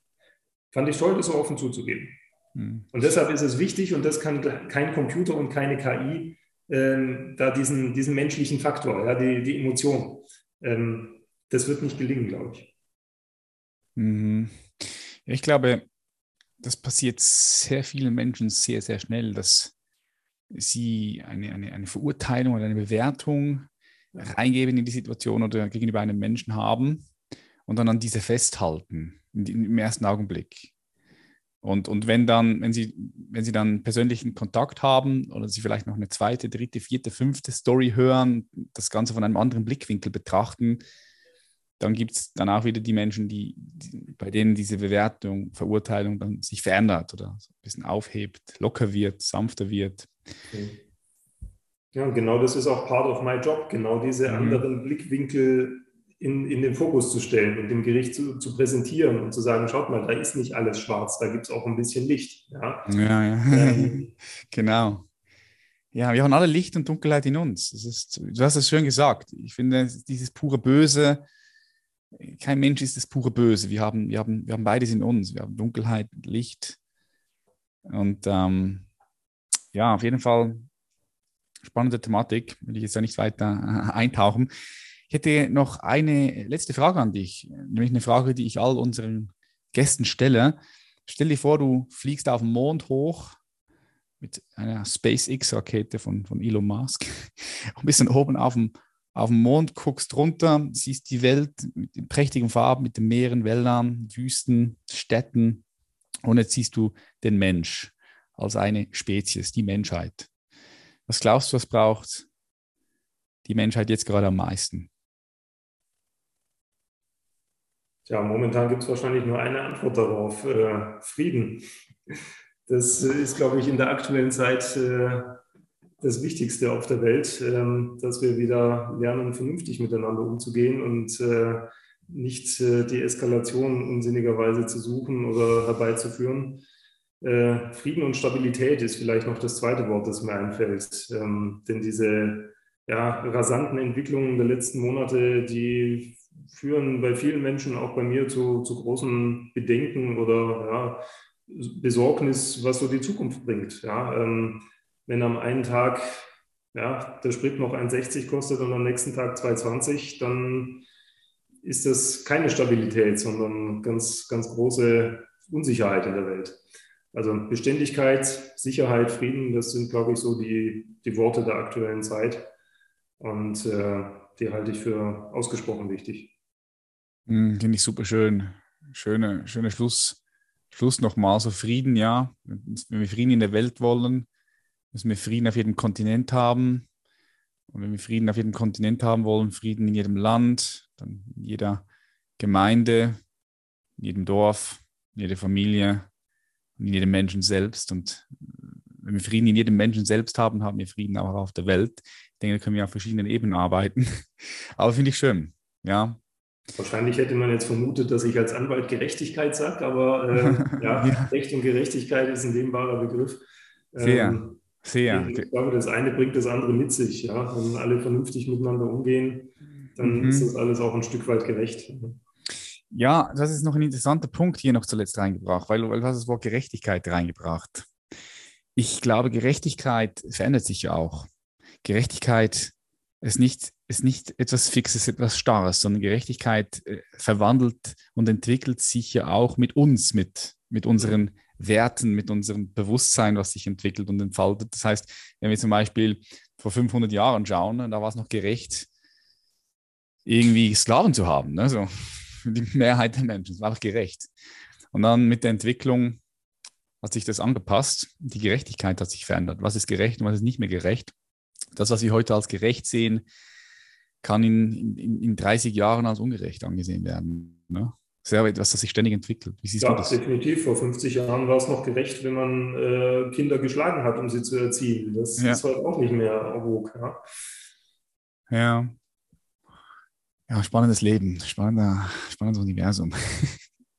Fand ich toll, das so offen zuzugeben. Mhm. Und deshalb ist es wichtig, und das kann kein Computer und keine KI, ähm, da diesen, diesen menschlichen Faktor, ja, die, die Emotion, ähm, das wird nicht gelingen, glaube ich. Mhm. Ja, ich glaube, das passiert sehr vielen Menschen sehr, sehr schnell, dass sie eine, eine, eine Verurteilung oder eine Bewertung reingeben in die Situation oder gegenüber einem Menschen haben und dann an diese festhalten im ersten Augenblick. Und, und wenn dann, wenn Sie, wenn Sie dann persönlichen Kontakt haben oder Sie vielleicht noch eine zweite, dritte, vierte, fünfte Story hören, das Ganze von einem anderen Blickwinkel betrachten, dann gibt es dann auch wieder die Menschen, die, die, bei denen diese Bewertung, Verurteilung dann sich verändert oder so ein bisschen aufhebt, locker wird, sanfter wird. Ja, genau das ist auch part of my job, genau diese mhm. anderen Blickwinkel in, in den Fokus zu stellen und dem Gericht zu, zu präsentieren und zu sagen, schaut mal, da ist nicht alles schwarz, da gibt es auch ein bisschen Licht. Ja, ja, ja. Ähm, genau. Ja, wir haben alle Licht und Dunkelheit in uns. Ist, du hast es schön gesagt. Ich finde, dieses pure Böse, kein Mensch ist das pure Böse. Wir haben, wir haben, wir haben beides in uns. Wir haben Dunkelheit, Licht. Und ähm, ja, auf jeden Fall spannende Thematik. Will ich jetzt ja nicht weiter eintauchen. Ich hätte noch eine letzte Frage an dich, nämlich eine Frage, die ich all unseren Gästen stelle. Stell dir vor, du fliegst auf den Mond hoch mit einer SpaceX-Rakete von, von Elon Musk und bist dann oben auf dem, auf dem Mond, guckst runter, siehst die Welt mit den prächtigen Farben, mit den Meeren, Wäldern, Wüsten, Städten und jetzt siehst du den Mensch als eine Spezies, die Menschheit. Was glaubst du, was braucht die Menschheit jetzt gerade am meisten? Ja, momentan gibt es wahrscheinlich nur eine Antwort darauf, äh, Frieden. Das ist, glaube ich, in der aktuellen Zeit äh, das Wichtigste auf der Welt, ähm, dass wir wieder lernen, vernünftig miteinander umzugehen und äh, nicht äh, die Eskalation unsinnigerweise zu suchen oder herbeizuführen. Äh, Frieden und Stabilität ist vielleicht noch das zweite Wort, das mir einfällt. Ähm, denn diese ja, rasanten Entwicklungen der letzten Monate, die führen bei vielen Menschen, auch bei mir, zu, zu großen Bedenken oder ja, Besorgnis, was so die Zukunft bringt. Ja, ähm, wenn am einen Tag ja, der Sprit noch 1,60 kostet und am nächsten Tag 2,20, dann ist das keine Stabilität, sondern ganz, ganz große Unsicherheit in der Welt. Also Beständigkeit, Sicherheit, Frieden, das sind, glaube ich, so die, die Worte der aktuellen Zeit. Und äh, die halte ich für ausgesprochen wichtig. Hm, Finde ich super schön. Schöne, schöner Schluss, Schluss nochmal. So Frieden, ja. Wenn wir Frieden in der Welt wollen, müssen wir Frieden auf jedem Kontinent haben. Und wenn wir Frieden auf jedem Kontinent haben wollen, Frieden in jedem Land, dann in jeder Gemeinde, in jedem Dorf, in jeder Familie, in jedem Menschen selbst. Und wenn wir Frieden in jedem Menschen selbst haben, haben wir Frieden auch auf der Welt. Ich denke, da können wir auf verschiedenen Ebenen arbeiten. Aber finde ich schön. Ja, Wahrscheinlich hätte man jetzt vermutet, dass ich als Anwalt Gerechtigkeit sage, aber äh, ja, ja, Recht und Gerechtigkeit ist ein dehnbarer Begriff. Sehr, ähm, sehr. Ich glaube, das eine bringt das andere mit sich. Ja? Wenn alle vernünftig miteinander umgehen, dann mhm. ist das alles auch ein Stück weit gerecht. Ja, das ist noch ein interessanter Punkt hier noch zuletzt reingebracht, weil, weil du hast das Wort Gerechtigkeit reingebracht. Ich glaube, Gerechtigkeit verändert sich ja auch. Gerechtigkeit ist nicht, ist nicht etwas Fixes, etwas Starres, sondern Gerechtigkeit äh, verwandelt und entwickelt sich ja auch mit uns, mit, mit unseren Werten, mit unserem Bewusstsein, was sich entwickelt und entfaltet. Das heißt, wenn wir zum Beispiel vor 500 Jahren schauen, da war es noch gerecht, irgendwie Sklaven zu haben. Ne? So, die Mehrheit der Menschen, es war einfach gerecht. Und dann mit der Entwicklung hat sich das angepasst. Die Gerechtigkeit hat sich verändert. Was ist gerecht und was ist nicht mehr gerecht? das, was wir heute als gerecht sehen, kann in, in, in 30 Jahren als ungerecht angesehen werden. Ne? Sehr etwas, das sich ständig entwickelt. Wie siehst ja, du das? definitiv. Vor 50 Jahren war es noch gerecht, wenn man äh, Kinder geschlagen hat, um sie zu erziehen. Das ja. ist heute auch nicht mehr erwog. Ja. ja. Ja, spannendes Leben, spannender, spannendes Universum.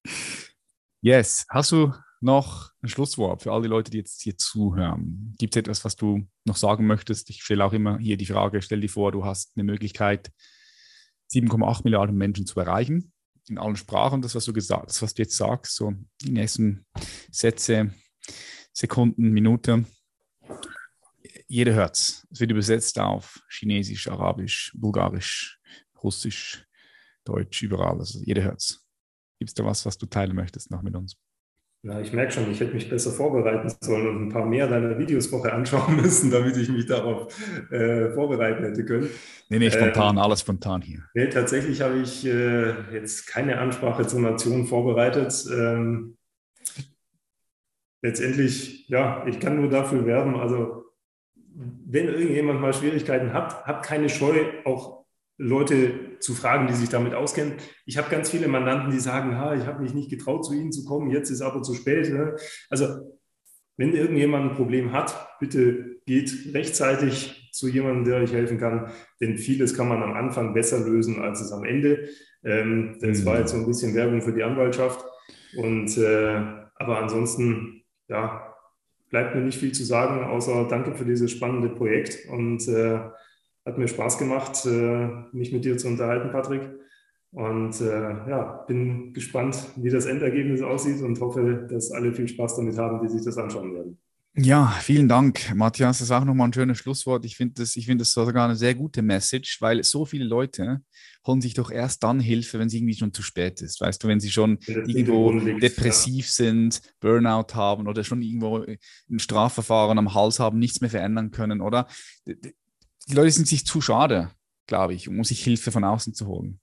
yes. Hast du noch ein Schlusswort für all die Leute, die jetzt hier zuhören? Gibt es etwas, was du noch sagen möchtest? Ich stelle auch immer hier die Frage, stell dir vor, du hast eine Möglichkeit, 7,8 Milliarden Menschen zu erreichen, in allen Sprachen, das, was du gesagt hast, was du jetzt sagst, so die nächsten Sätze, Sekunden, Minuten. Jeder hört es. Es wird übersetzt auf Chinesisch, Arabisch, Bulgarisch, Russisch, Deutsch, überall. Also jeder hört es. Gibt es da was, was du teilen möchtest noch mit uns? Ja, ich merke schon, ich hätte mich besser vorbereiten sollen und ein paar mehr deiner Videos vorher anschauen müssen, damit ich mich darauf äh, vorbereiten hätte können. Nee, nee, spontan, ähm, alles spontan hier. Nee, tatsächlich habe ich äh, jetzt keine Ansprache zur Nation vorbereitet. Ähm, letztendlich, ja, ich kann nur dafür werben. Also, wenn irgendjemand mal Schwierigkeiten hat, habt keine Scheu, auch Leute zu fragen, die sich damit auskennen. Ich habe ganz viele Mandanten, die sagen, ha, ich habe mich nicht getraut, zu Ihnen zu kommen, jetzt ist aber zu spät. Ne? Also wenn irgendjemand ein Problem hat, bitte geht rechtzeitig zu jemandem, der euch helfen kann, denn vieles kann man am Anfang besser lösen, als es am Ende. Ähm, das mhm. war jetzt so ein bisschen Werbung für die Anwaltschaft. Und, äh, aber ansonsten, ja, bleibt mir nicht viel zu sagen, außer danke für dieses spannende Projekt und äh, hat mir Spaß gemacht, äh, mich mit dir zu unterhalten, Patrick. Und äh, ja, bin gespannt, wie das Endergebnis aussieht und hoffe, dass alle viel Spaß damit haben, die sich das anschauen werden. Ja, vielen Dank, Matthias. Das ist auch nochmal ein schönes Schlusswort. Ich finde das, find das sogar eine sehr gute Message, weil so viele Leute holen sich doch erst dann Hilfe, wenn es irgendwie schon zu spät ist. Weißt du, wenn sie schon irgendwo depressiv ja. sind, Burnout haben oder schon irgendwo ein Strafverfahren am Hals haben, nichts mehr verändern können, oder? Die Leute sind sich zu schade, glaube ich, um sich Hilfe von außen zu holen.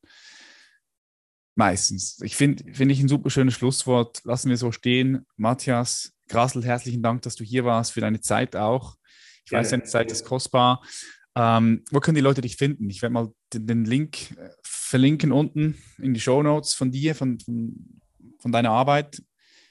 Meistens. Ich finde find ich ein super schönes Schlusswort. Lassen wir so stehen. Matthias Grasel, herzlichen Dank, dass du hier warst, für deine Zeit auch. Ich weiß, deine Zeit ist kostbar. Ähm, wo können die Leute dich finden? Ich werde mal den, den, Link äh, verlinken unten in die Show Notes von dir, von, von, von deiner Arbeit.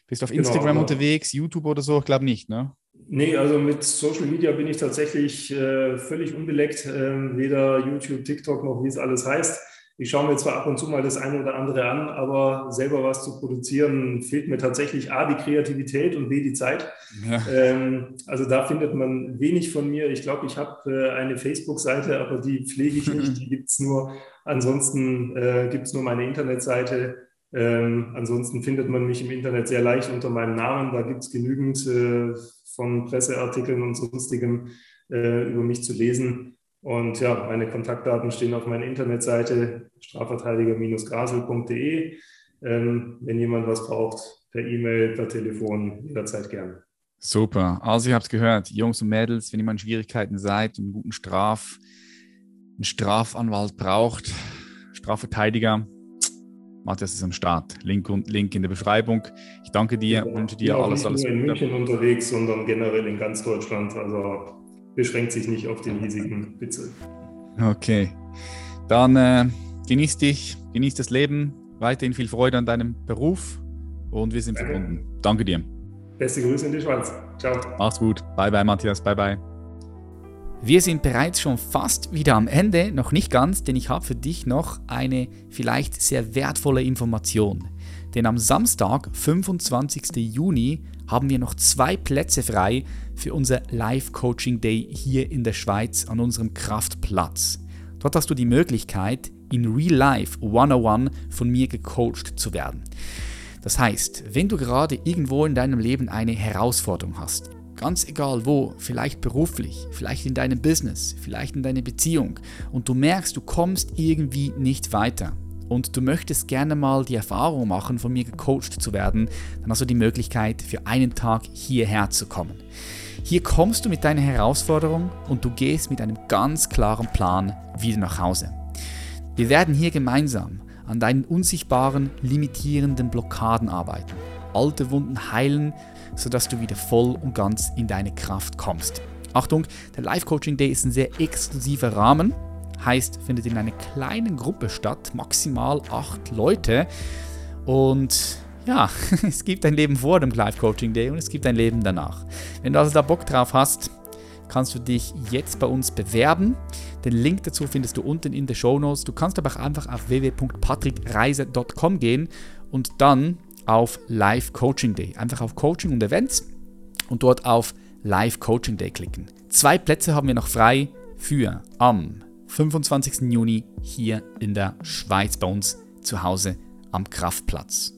Bist du auf genau, Instagram genau, unterwegs, YouTube oder so? Ich glaube nicht, ne? Nee, also mit Social Media bin ich tatsächlich äh, völlig unbeleckt. Äh, weder YouTube, TikTok noch wie es alles heißt. Ich schaue mir zwar ab und zu mal das eine oder andere an, aber selber was zu produzieren, fehlt mir tatsächlich A, die Kreativität und B, die Zeit. Ja. Ähm, also da findet man wenig von mir. Ich glaube, ich habe äh, eine Facebook-Seite, aber die pflege ich nicht. Die gibt es nur. Ansonsten äh, gibt es nur meine Internetseite. Ähm, ansonsten findet man mich im Internet sehr leicht unter meinem Namen. Da gibt es genügend äh, von Presseartikeln und sonstigem äh, über mich zu lesen. Und ja, meine Kontaktdaten stehen auf meiner Internetseite strafverteidiger-grasel.de. Ähm, wenn jemand was braucht, per E-Mail, per Telefon, jederzeit gerne. Super. Also, ihr habt es gehört, Jungs und Mädels, wenn ihr mal in Schwierigkeiten seid und einen guten Straf, einen Strafanwalt braucht, Strafverteidiger, Matthias ist am Start. Link, und, Link in der Beschreibung. Ich danke dir, ja, wünsche dir alles, alles Gute. Nicht nur in München unterwegs, sondern generell in ganz Deutschland. Also beschränkt sich nicht auf den hiesigen Bezirk. Okay. Dann äh, genieß dich, genieß das Leben, weiterhin viel Freude an deinem Beruf und wir sind Danke. verbunden. Danke dir. Beste Grüße in die Schweiz. Ciao. Mach's gut. Bye bye, Matthias. Bye bye. Wir sind bereits schon fast wieder am Ende, noch nicht ganz, denn ich habe für dich noch eine vielleicht sehr wertvolle Information. Denn am Samstag, 25. Juni, haben wir noch zwei Plätze frei für unser Live-Coaching Day hier in der Schweiz an unserem Kraftplatz. Dort hast du die Möglichkeit, in Real Life 101 von mir gecoacht zu werden. Das heißt, wenn du gerade irgendwo in deinem Leben eine Herausforderung hast, ganz egal wo, vielleicht beruflich, vielleicht in deinem Business, vielleicht in deiner Beziehung, und du merkst, du kommst irgendwie nicht weiter, und du möchtest gerne mal die Erfahrung machen, von mir gecoacht zu werden, dann hast du die Möglichkeit, für einen Tag hierher zu kommen. Hier kommst du mit deiner Herausforderung und du gehst mit einem ganz klaren Plan wieder nach Hause. Wir werden hier gemeinsam an deinen unsichtbaren, limitierenden Blockaden arbeiten, alte Wunden heilen, sodass du wieder voll und ganz in deine Kraft kommst. Achtung, der Live Coaching Day ist ein sehr exklusiver Rahmen heißt, findet in einer kleinen Gruppe statt, maximal acht Leute. Und ja, es gibt ein Leben vor dem Live Coaching Day und es gibt ein Leben danach. Wenn du also da Bock drauf hast, kannst du dich jetzt bei uns bewerben. Den Link dazu findest du unten in den Show Notes. Du kannst aber auch einfach auf www.patrickreise.com gehen und dann auf Live Coaching Day. Einfach auf Coaching und Events und dort auf Live Coaching Day klicken. Zwei Plätze haben wir noch frei für am 25. Juni hier in der Schweiz bei uns zu Hause am Kraftplatz.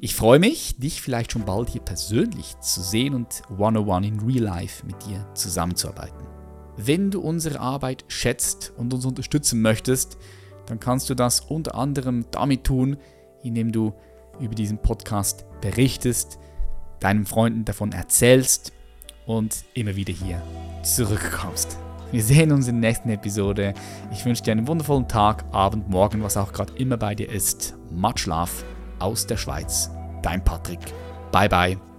Ich freue mich, dich vielleicht schon bald hier persönlich zu sehen und 101 in Real Life mit dir zusammenzuarbeiten. Wenn du unsere Arbeit schätzt und uns unterstützen möchtest, dann kannst du das unter anderem damit tun, indem du über diesen Podcast berichtest, deinen Freunden davon erzählst und immer wieder hier zurückkommst. Wir sehen uns in der nächsten Episode. Ich wünsche dir einen wundervollen Tag, Abend, Morgen, was auch gerade immer bei dir ist. Matt Schlaf aus der Schweiz. Dein Patrick. Bye bye.